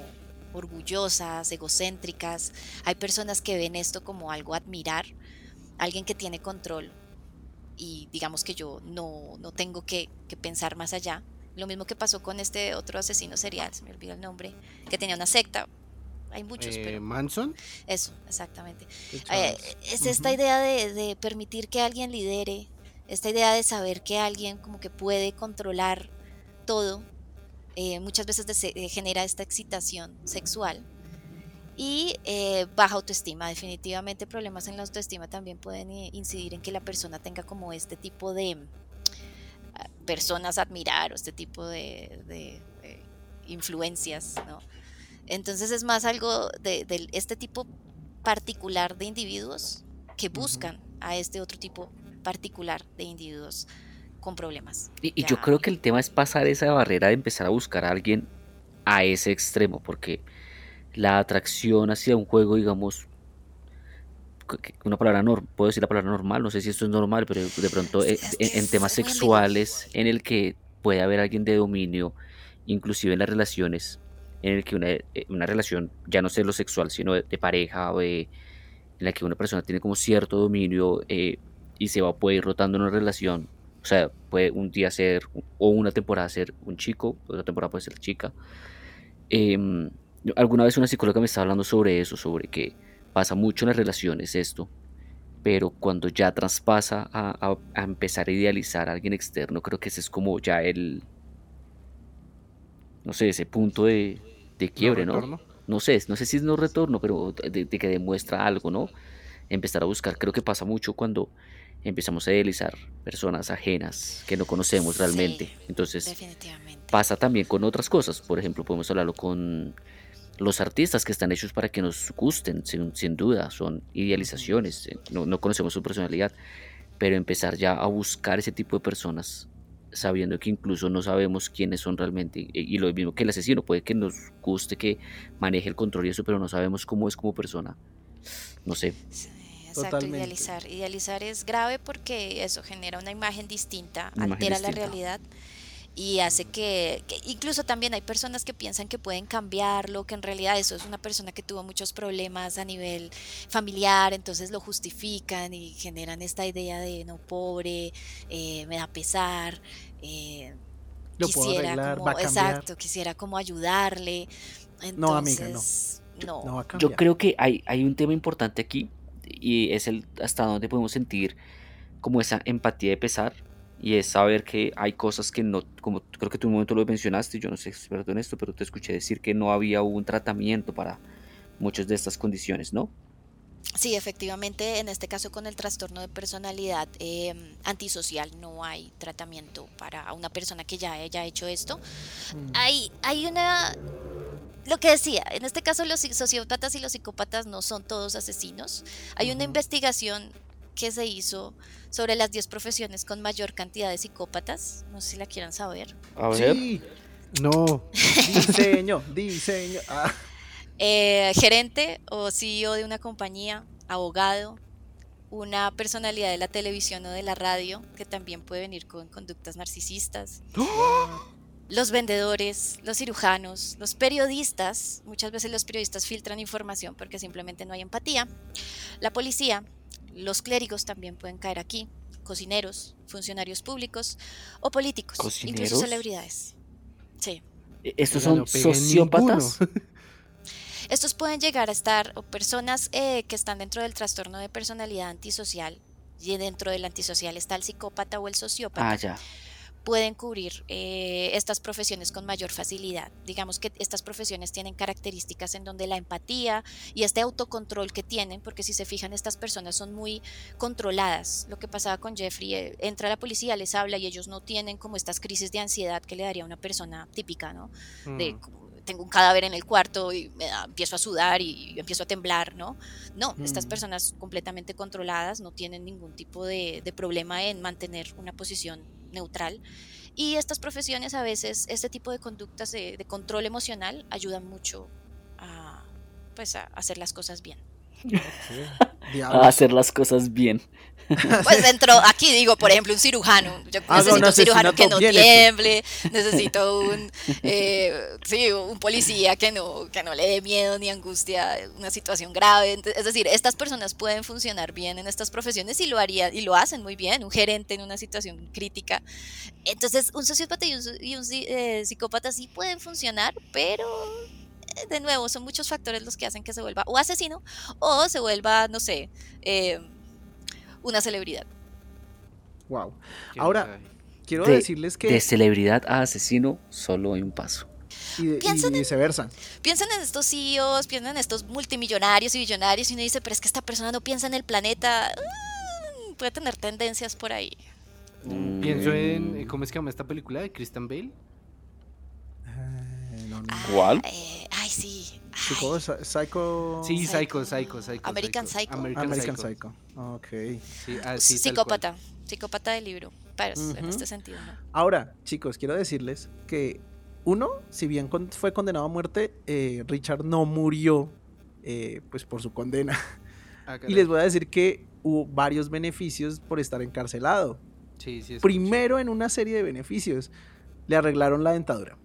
orgullosas, egocéntricas. Hay personas que ven esto como algo a admirar, alguien que tiene control y digamos que yo no, no tengo que, que pensar más allá. Lo mismo que pasó con este otro asesino serial, se me olvidó el nombre, que tenía una secta. Hay muchos, Eh, pero Manson. eso, exactamente. de Eh, es esta idea de, de permitir que alguien lidere, esta idea de saber que alguien como que puede controlar todo, eh, muchas veces dese- eh, genera esta excitación sexual y eh, baja autoestima. Definitivamente problemas en la autoestima también pueden incidir en que la persona tenga como este tipo de personas a admirar o este tipo de, de, influencias, ¿no? Entonces es más algo de, de este tipo particular de individuos que buscan a este otro tipo particular de individuos con problemas. Y, y yo creo que el tema es pasar esa barrera de empezar a buscar a alguien a ese extremo, porque la atracción hacia un juego, digamos, una palabra normal, puedo decir la palabra normal, no sé si esto es normal, pero de pronto eh, en, en temas sexuales, en el que puede haber alguien de dominio, inclusive en las relaciones, en el que una, eh, una relación, ya no sé lo sexual, sino de, pareja o de, en la que una persona tiene como cierto dominio eh, y se va puede ir rotando en una relación. O sea, puede un día ser, o una temporada ser un chico, otra temporada puede ser chica. Em, alguna vez una psicóloga me estaba hablando sobre eso, sobre que pasa mucho en las relaciones esto, pero cuando ya traspasa a, a- a empezar a idealizar a alguien externo, creo que ese es como ya el, no sé, ese punto de, de quiebre, ¿no? No sé, no sé si es no retorno, pero de, de que demuestra algo, ¿no? Empezar a buscar, creo que pasa mucho cuando empezamos a idealizar personas ajenas que no conocemos Sí, realmente. Entonces, Definitivamente. pasa también con otras cosas. Por ejemplo, podemos hablarlo con los artistas que están hechos para que nos gusten, sin, sin duda, son idealizaciones, eh, no, no conocemos su personalidad, pero empezar ya a buscar ese tipo de personas, sabiendo que incluso no sabemos quiénes son realmente, y, y lo mismo que el asesino, puede que nos guste que maneje el control y eso, pero no sabemos cómo es como persona. No sé, Sí, Exacto, Totalmente. idealizar. Idealizar es grave porque eso genera una imagen distinta, Una imagen altera la realidad y hace que, que incluso también hay personas que piensan que pueden cambiarlo, que en realidad eso es una persona que tuvo muchos problemas a nivel familiar, entonces lo justifican y generan esta idea de no pobre, eh, me da pesar, eh, Lo puedo quisiera arreglar, como, va a cambiar. exacto, quisiera como ayudarle. No, amiga, no. Entonces, no. No va a Yo creo que hay, hay un tema importante aquí y es el hasta dónde podemos sentir como esa empatía de pesar y es saber que hay cosas que no, como creo que tú en un momento lo mencionaste, yo no soy experto en esto, pero te escuché decir que no había un tratamiento para muchas de estas condiciones, ¿no? Sí, efectivamente, en este caso con el trastorno de personalidad eh, antisocial no hay tratamiento para una persona que ya haya hecho esto. Mm. Hay, hay una... Lo que decía, en este caso los sociópatas y los psicópatas no son todos asesinos. Hay una investigación que se hizo sobre las 10 profesiones con mayor cantidad de psicópatas. No sé si la quieran saber. A Sí, No. diseño, diseño. Ah, Eh, gerente o CEO de una compañía, abogado, una personalidad de la televisión o de la radio, que también puede venir con conductas narcisistas. Los vendedores, los cirujanos, los periodistas, muchas veces los periodistas filtran información porque simplemente no hay empatía. La policía, los clérigos también pueden caer aquí, cocineros, funcionarios públicos o políticos, incluso celebridades. Sí. E- Estos son no sociópatas. Estos pueden llegar a estar, o personas eh, que están dentro del trastorno de personalidad antisocial, y dentro del antisocial está el psicópata o el sociópata, Ah, ya. Pueden cubrir eh, estas profesiones con mayor facilidad. Digamos que estas profesiones tienen características en donde la empatía y este autocontrol que tienen, porque si se fijan, estas personas son muy controladas. Lo que pasaba con Jeffrey, eh, entra la policía, les habla y ellos no tienen como estas crisis de ansiedad que le daría a una persona típica, ¿no? de Mm. Tengo un cadáver en el cuarto y me da- empiezo a sudar y empiezo a temblar, ¿no? No, estas Mm. personas completamente controladas no tienen ningún tipo de, de problema en mantener una posición neutral. Y estas profesiones a veces, este tipo de conductas de, de control emocional ayudan mucho a, pues, a hacer las cosas bien. A hacer las cosas bien. Pues dentro, aquí digo, por ejemplo, un cirujano. Yo un necesito un cirujano que no bien hecho. tiemble, necesito un, eh, sí, un policía que no, que no le dé miedo ni angustia, una situación grave. Es decir, estas personas pueden funcionar bien en estas profesiones y lo haría, y lo hacen muy bien, un gerente en una situación crítica. Entonces, un sociópata y un, y un eh, psicópata sí pueden funcionar, pero de nuevo, son muchos factores los que hacen que se vuelva o asesino o se vuelva, no sé, eh, una celebridad. Wow. ¿Quién Ahora, quiero De- decirles que. De celebridad a asesino, solo hay un paso. y, de- y piensen en- viceversa. Piensan en estos CEOs, piensan en estos multimillonarios y billonarios y uno dice, pero es que esta persona no piensa en el planeta. Mm, Puede tener tendencias por ahí. Pienso en. Mm. eh, ¿Cómo es que llama esta película de Christian Bale? Eh, no, no. Ah, ¿Cuál? eh, ay, sí. Ay, Chico, Psy- Psycho. Sí, Psycho. Psycho, Psycho, Psycho. American Psycho. American, American Psycho. Psycho. Ok. Sí, ah, psicópata. Psicópata del libro. Pero en este sentido, ¿no? Ahora, chicos, quiero decirles que uno, si bien con- fue condenado a muerte, eh, Richard no murió eh, pues por su condena. Ah, Y les voy a decir que hubo varios beneficios por estar encarcelado. Sí, sí. Primero en una serie de beneficios, le arreglaron la dentadura.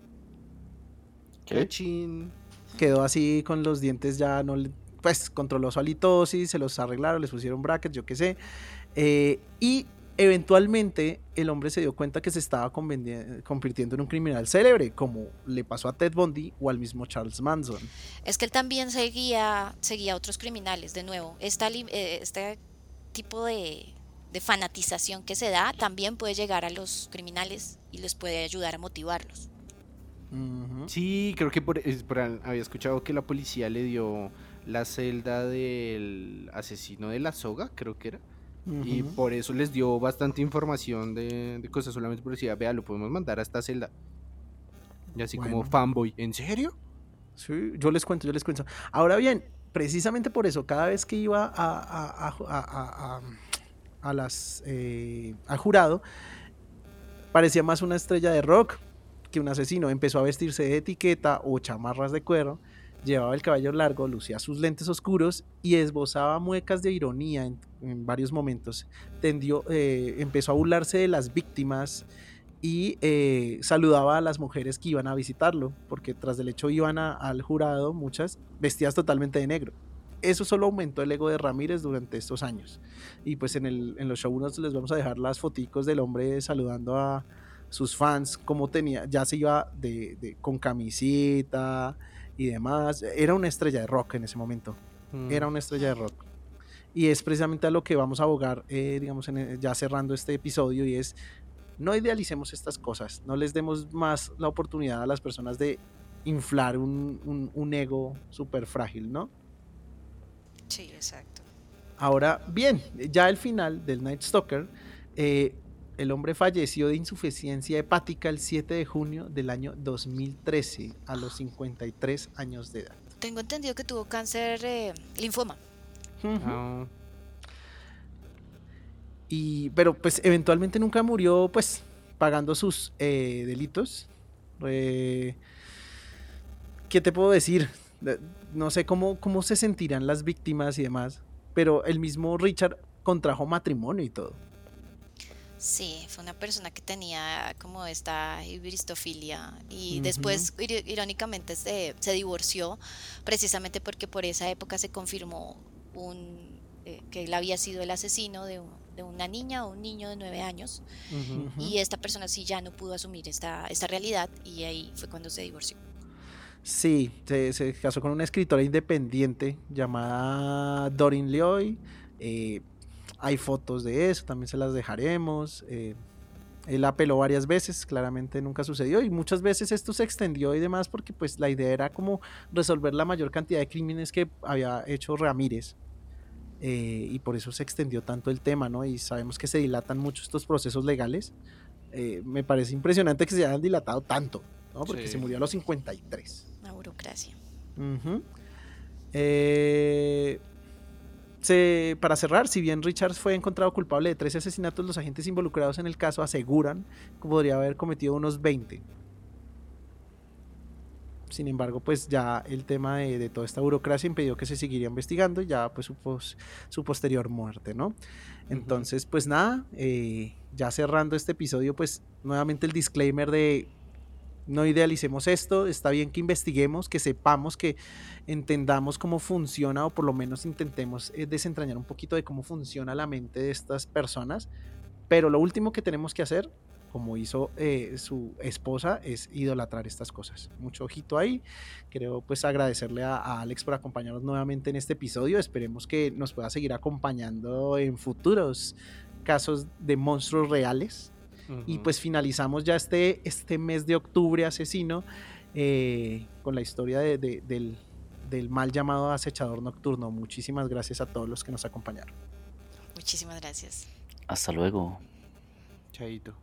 Cachín. Quedó así con los dientes ya no le- pues controló su halitosis, se los arreglaron, les pusieron brackets, yo qué sé. Eh, y eventualmente el hombre se dio cuenta que se estaba convirtiendo en un criminal célebre, como le pasó a Ted Bundy o al mismo Charles Manson. Es que él también seguía, seguía a otros criminales, de nuevo. Esta eh, este tipo de, de fanatización que se da también puede llegar a los criminales y les puede ayudar a motivarlos. Sí, creo que por, había escuchado que la policía le dio la celda del asesino de la soga, creo que era. Y por eso les dio bastante información de, de cosas. Solamente por decir, vea, lo podemos mandar a esta celda. Y así como fanboy. ¿En serio? Sí, yo les cuento, yo les cuento. Ahora bien, precisamente por eso, cada vez que iba a, a- a- a- a- a- a las, eh, al jurado, parecía más una estrella de rock que un asesino. Empezó a vestirse de etiqueta o chamarras de cuero, llevaba el cabello largo, lucía sus lentes oscuros y esbozaba muecas de ironía en, varios momentos. Tendió, eh, empezó a burlarse de las víctimas y eh, saludaba a las mujeres que iban a visitarlo, porque tras del hecho iban a- al jurado, muchas vestidas totalmente de negro. Eso solo aumentó el ego de Ramírez durante estos años. Y pues en, el, en los show les vamos a dejar las foticos del hombre saludando a sus fans, como tenía, ya se iba de, de- con camisita y demás. Era una estrella de rock en ese momento era una estrella de rock. Y es precisamente a lo que vamos a abogar, eh, digamos, en el- ya cerrando este episodio, y es, no idealicemos estas cosas, no les demos más la oportunidad a las personas de inflar un, un- un ego súper frágil, ¿no? Sí, exacto. Ahora, bien, ya al final del Night Stalker, eh, el hombre falleció de insuficiencia hepática el 7 de junio del año 2013, a los 53 años de edad. Tengo entendido que tuvo cáncer eh, linfoma. Ah, Y, pero pues eventualmente nunca murió pues pagando sus eh, delitos. Eh, ¿Qué te puedo decir? De- No sé cómo, cómo se sentirán las víctimas y demás, pero el mismo Richard contrajo matrimonio y todo. Sí, fue una persona que tenía como esta ibristofilia y después ir- irónicamente se, se divorció precisamente porque por esa época se confirmó un, eh, que él había sido el asesino de, un- de una niña o un niño de nueve años y esta persona sí ya no pudo asumir esta, esta realidad y ahí fue cuando se divorció. Sí, se, se casó con una escritora independiente llamada Dorin Leoy. eh, hay fotos de eso, también se las dejaremos. eh, él apeló varias veces, claramente nunca sucedió y muchas veces esto se extendió y demás porque pues la idea era como resolver la mayor cantidad de crímenes que había hecho Ramírez. eh, y por eso se extendió tanto el tema, ¿no? Y sabemos que se dilatan mucho estos procesos legales. eh, me parece impresionante que se hayan dilatado tanto, ¿no? Porque Sí. se murió a los 53. La burocracia. Ujú. Eh, se- para cerrar, si bien Richards fue encontrado culpable de 13 asesinatos, los agentes involucrados en el caso aseguran que podría haber cometido unos 20. Sin embargo, pues ya el tema de, de toda esta burocracia impidió que se siguiera investigando y ya pues su, pos- su posterior muerte, ¿no? Entonces, pues nada, eh, ya cerrando este episodio, pues nuevamente el disclaimer de no idealicemos esto, está bien que investiguemos, que sepamos, que entendamos cómo funciona o por lo menos intentemos eh, desentrañar un poquito de cómo funciona la mente de estas personas, pero lo último que tenemos que hacer, como hizo eh, su esposa, es idolatrar estas cosas. Mucho ojito ahí. Creo pues agradecerle a, a Alex por acompañarnos nuevamente en este episodio. Esperemos que nos pueda seguir acompañando en futuros casos de monstruos reales. Y pues finalizamos ya este, este mes de octubre asesino eh, con la historia de, del, mal llamado acechador nocturno. Muchísimas gracias a todos los que nos acompañaron. Muchísimas gracias. Hasta luego. Chaito.